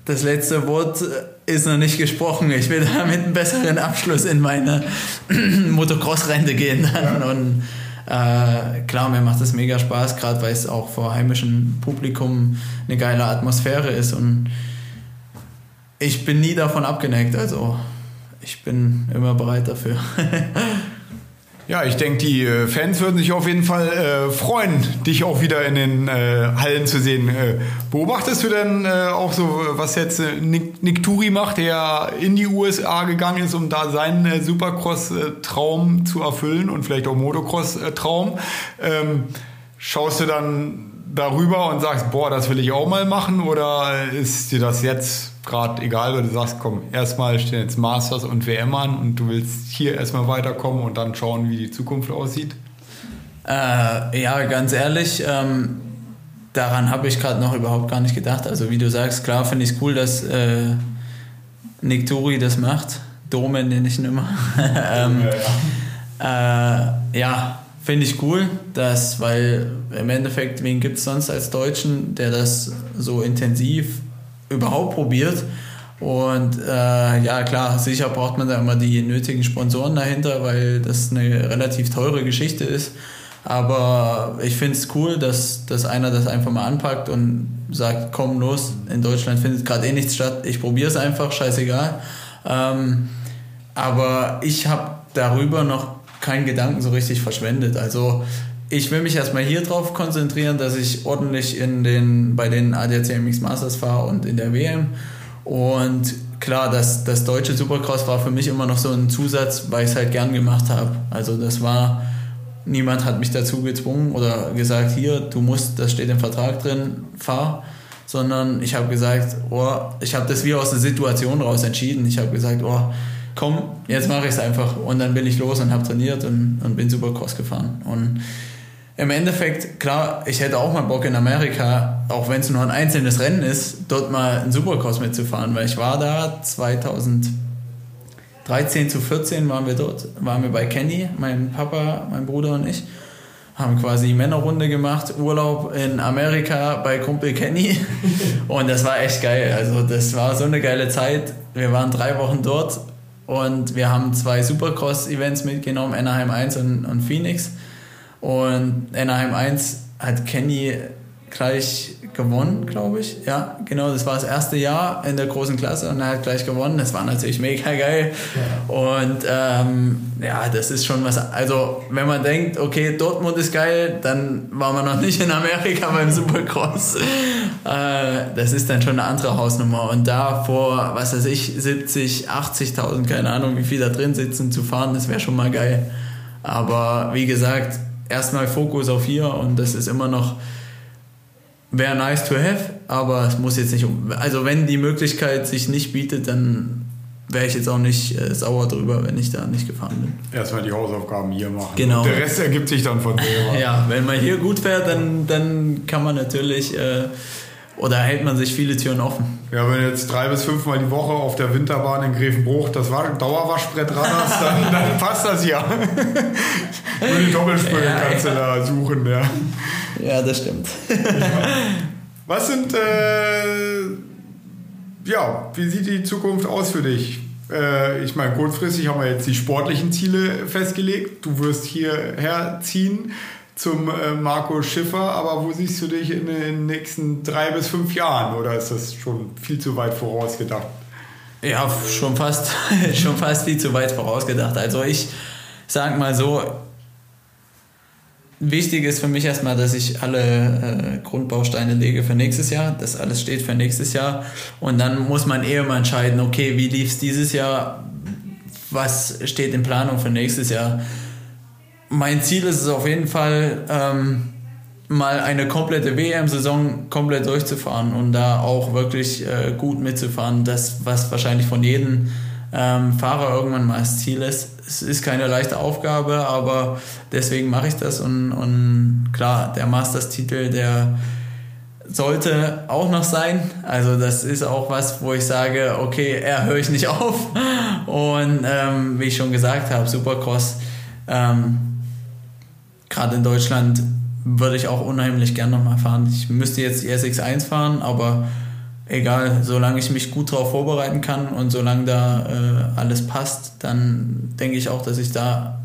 S1: das letzte Wort ist noch nicht gesprochen. Ich will da mit einem besseren Abschluss in meine Motocross-Rente gehen dann. Und äh, klar, mir macht das mega Spaß, gerade weil es auch vor heimischem Publikum eine geile Atmosphäre ist. Und ich bin nie davon abgeneigt. Also ich bin immer bereit dafür.
S2: Ja, ich denke, die äh, Fans würden sich auf jeden Fall äh, freuen, dich auch wieder in den äh, Hallen zu sehen. Äh, beobachtest du denn äh, auch so, was jetzt äh, Nick, Nick Turi macht, der in die USA gegangen ist, um da seinen Supercross-Traum zu erfüllen und vielleicht auch Motocross-Traum? Ähm, schaust du dann darüber und sagst, boah, das will ich auch mal machen? Oder ist dir das jetzt gerade egal, weil du sagst, komm, erstmal stehen jetzt Masters und WM an und du willst hier erstmal weiterkommen und dann schauen, wie die Zukunft aussieht?
S1: Äh, ja, ganz ehrlich, ähm, daran habe ich gerade noch überhaupt gar nicht gedacht. Also wie du sagst, klar finde ich es cool, dass äh, Nick Turi das macht. Dome nenne ich ihn immer. ähm, ja, äh, ja finde ich cool, dass, weil im Endeffekt, wen gibt es sonst als Deutschen, der das so intensiv überhaupt probiert. Und äh, ja, klar, sicher braucht man da immer die nötigen Sponsoren dahinter, weil das eine relativ teure Geschichte ist. Aber ich finde es cool, dass, dass einer das einfach mal anpackt und sagt, komm los, in Deutschland findet gerade eh nichts statt, ich probiere es einfach, scheißegal. Ähm, aber ich habe darüber noch keinen Gedanken so richtig verschwendet. Also ich will mich erstmal hier drauf konzentrieren, dass ich ordentlich in den, bei den ADAC Mixed Masters fahre und in der WM. Und klar, das, das deutsche Supercross war für mich immer noch so ein Zusatz, weil ich es halt gern gemacht habe. Also das war, niemand hat mich dazu gezwungen oder gesagt, hier, du musst, das steht im Vertrag drin, fahr. Sondern ich habe gesagt, oh, ich habe das wie aus der Situation raus entschieden. Ich habe gesagt, oh, komm, jetzt mache ich es einfach. Und dann bin ich los und habe trainiert und, und bin Supercross gefahren. Und im Endeffekt, klar, ich hätte auch mal Bock in Amerika, auch wenn es nur ein einzelnes Rennen ist, dort mal einen Supercross mitzufahren, weil ich war da 2013 zu 14 waren wir dort, waren wir bei Kenny, mein Papa, mein Bruder und ich, haben quasi Männerrunde gemacht, Urlaub in Amerika bei Kumpel Kenny. Und das war echt geil, also das war so eine geile Zeit, wir waren drei Wochen dort und wir haben zwei Supercross-Events mitgenommen, Anaheim 1 und, und Phoenix. Und Anaheim 1 hat Kenny gleich gewonnen, glaube ich. Ja, genau, das war das erste Jahr in der großen Klasse und er hat gleich gewonnen. Das war natürlich mega geil. Ja. Und ähm, ja, das ist schon was. Also, wenn man denkt, okay, Dortmund ist geil, dann war man noch nicht in Amerika beim Supercross. äh, das ist dann schon eine andere Hausnummer. Und da vor, was weiß ich, 70, 80.000, keine Ahnung, wie viel da drin sitzen, zu fahren, das wäre schon mal geil. Aber wie gesagt, erstmal Fokus auf hier und das ist immer noch wäre nice to have, aber es muss jetzt nicht um. Also wenn die Möglichkeit sich nicht bietet, dann wäre ich jetzt auch nicht äh, sauer drüber, wenn ich da nicht gefahren bin.
S2: Erstmal die Hausaufgaben hier machen.
S1: Genau.
S2: Und der Rest ergibt sich dann von selber.
S1: ja, wenn man hier gut fährt, dann, dann kann man natürlich äh, oder hält man sich viele Türen offen.
S2: Ja, wenn du jetzt drei bis fünfmal die Woche auf der Winterbahn in Grevenbruch das Dauerwaschbrett ran hast, dann, dann passt das ja. Nur die Doppelsprünge ja, kannst ja. du da suchen, ja.
S1: Ja, das stimmt.
S2: Was sind, äh, ja, wie sieht die Zukunft aus für dich? Äh, ich meine, kurzfristig haben wir jetzt die sportlichen Ziele festgelegt. Du wirst hierher ziehen zum äh, Marco Schiffer, aber wo siehst du dich in den nächsten drei bis fünf Jahren oder ist das schon viel zu weit vorausgedacht?
S1: Ja, schon fast, schon fast viel zu weit vorausgedacht. Also ich sag mal so, wichtig ist für mich erstmal, dass ich alle äh, Grundbausteine lege für nächstes Jahr, dass alles steht für nächstes Jahr und dann muss man eher mal entscheiden, okay, wie lief es dieses Jahr, was steht in Planung für nächstes Jahr mein Ziel ist es auf jeden Fall, ähm, mal eine komplette WM-Saison komplett durchzufahren und da auch wirklich äh, gut mitzufahren. Das, was wahrscheinlich von jedem ähm, Fahrer irgendwann mal das Ziel ist. Es ist keine leichte Aufgabe, aber deswegen mache ich das und, und klar, der Masters-Titel, der sollte auch noch sein. Also das ist auch was, wo ich sage, okay, er höre ich nicht auf. Und ähm, wie ich schon gesagt habe, Supercross ähm, gerade in Deutschland würde ich auch unheimlich gern nochmal fahren. Ich müsste jetzt die SX1 fahren, aber egal, solange ich mich gut darauf vorbereiten kann und solange da äh, alles passt, dann denke ich auch, dass ich da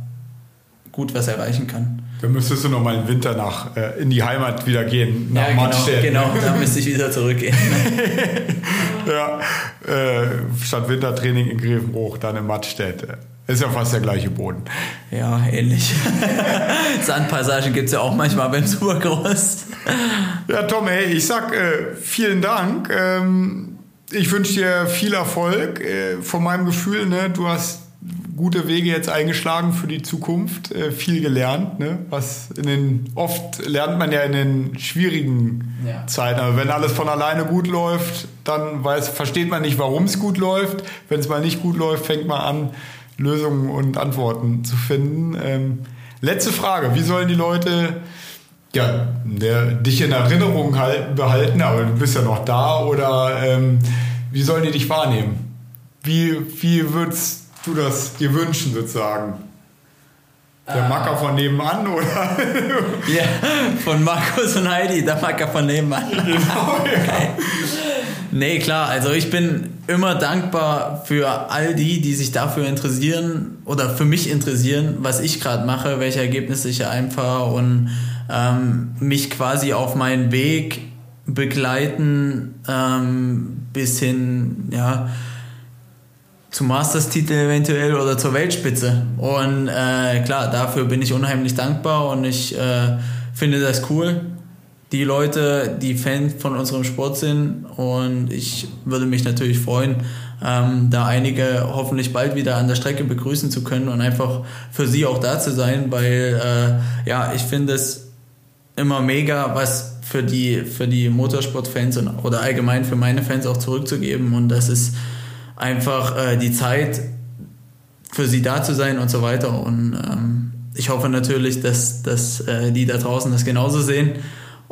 S1: gut was erreichen kann.
S2: Dann müsstest du noch mal im Winter nach, äh, in die Heimat wieder gehen, nach
S1: ja. Genau, genau, da müsste ich wieder zurückgehen.
S2: ja, äh, statt Wintertraining in Grevenbruch, dann in Mattstedt. Ist ja fast der gleiche Boden.
S1: Ja, ähnlich. Sandpassagen gibt es ja auch manchmal beim Supercross.
S2: ja, Tom, ey, ich sag äh, vielen Dank. Ähm, ich wünsche dir viel Erfolg. Äh, von meinem Gefühl, ne, du hast gute Wege jetzt eingeschlagen für die Zukunft, äh, viel gelernt. Ne? Was in den, oft lernt man ja in den schwierigen ja. Zeiten. Aber wenn alles von alleine gut läuft, dann weiß, versteht man nicht, warum es gut läuft. Wenn es mal nicht gut läuft, fängt man an, Lösungen und Antworten zu finden. Ähm, letzte Frage: Wie sollen die Leute ja, der, dich in Erinnerung halten, behalten, aber du bist ja noch da, oder ähm, wie sollen die dich wahrnehmen? Wie, wie würdest du das dir wünschen, sozusagen? Der ah. Macker von nebenan, oder?
S1: ja, von Markus und Heidi, der Macker von nebenan. Genau, ja. Nee, klar. Also ich bin immer dankbar für all die, die sich dafür interessieren oder für mich interessieren, was ich gerade mache, welche Ergebnisse ich einfahre und ähm, mich quasi auf meinen Weg begleiten ähm, bis hin, ja, zum Masters-Titel eventuell oder zur Weltspitze. Und äh, klar, dafür bin ich unheimlich dankbar und ich äh, finde das cool. Die Leute, die Fans von unserem Sport sind. Und ich würde mich natürlich freuen, ähm, da einige hoffentlich bald wieder an der Strecke begrüßen zu können und einfach für sie auch da zu sein, weil äh, ja, ich finde es immer mega, was für die, für die Motorsportfans und, oder allgemein für meine Fans auch zurückzugeben. Und das ist einfach äh, die Zeit für sie da zu sein und so weiter. Und ähm, ich hoffe natürlich, dass, dass äh, die da draußen das genauso sehen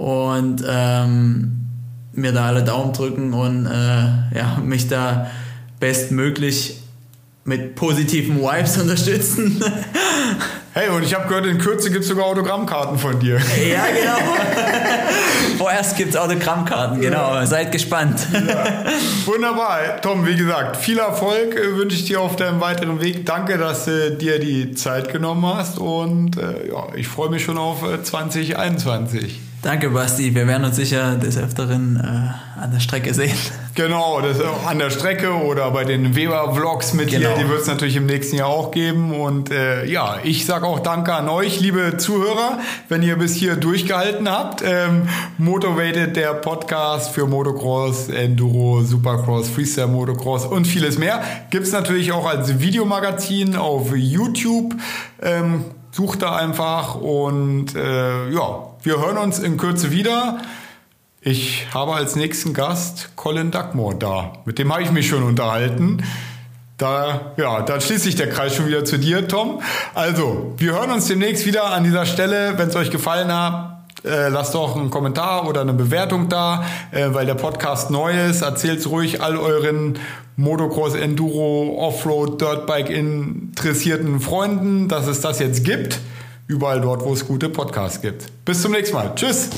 S1: und ähm, mir da alle Daumen drücken und äh, ja, mich da bestmöglich mit positiven Vibes unterstützen.
S2: Hey, und ich habe gehört, in Kürze gibt es sogar Autogrammkarten von dir.
S1: Ja, genau. Vorerst gibt es Autogrammkarten, genau. Ja. Seid gespannt. Ja.
S2: Wunderbar. Tom, wie gesagt, viel Erfolg äh, wünsche ich dir auf deinem weiteren Weg. Danke, dass du dir die Zeit genommen hast und äh, ja, ich freue mich schon auf 2021. Äh,
S1: Danke, Basti. Wir werden uns sicher des Öfteren äh, an der Strecke sehen.
S2: Genau, das an der Strecke oder bei den Weber-Vlogs mit genau. dir, die wird es natürlich im nächsten Jahr auch geben. Und äh, ja, ich sage auch Danke an euch, liebe Zuhörer, wenn ihr bis hier durchgehalten habt. Ähm, Motivated, der Podcast für Motocross, Enduro, Supercross, Freestyle Motocross und vieles mehr. Gibt es natürlich auch als Videomagazin auf YouTube. Ähm, sucht da einfach und äh, ja, wir hören uns in Kürze wieder. Ich habe als nächsten Gast Colin Duckmore da. Mit dem habe ich mich schon unterhalten. Da, ja, da schließt sich der Kreis schon wieder zu dir, Tom. Also, wir hören uns demnächst wieder an dieser Stelle. Wenn es euch gefallen hat, äh, lasst doch einen Kommentar oder eine Bewertung da, äh, weil der Podcast neu ist. Erzählt ruhig all euren Motocross, Enduro, Offroad, Dirtbike interessierten Freunden, dass es das jetzt gibt. Überall dort, wo es gute Podcasts gibt. Bis zum nächsten Mal. Tschüss.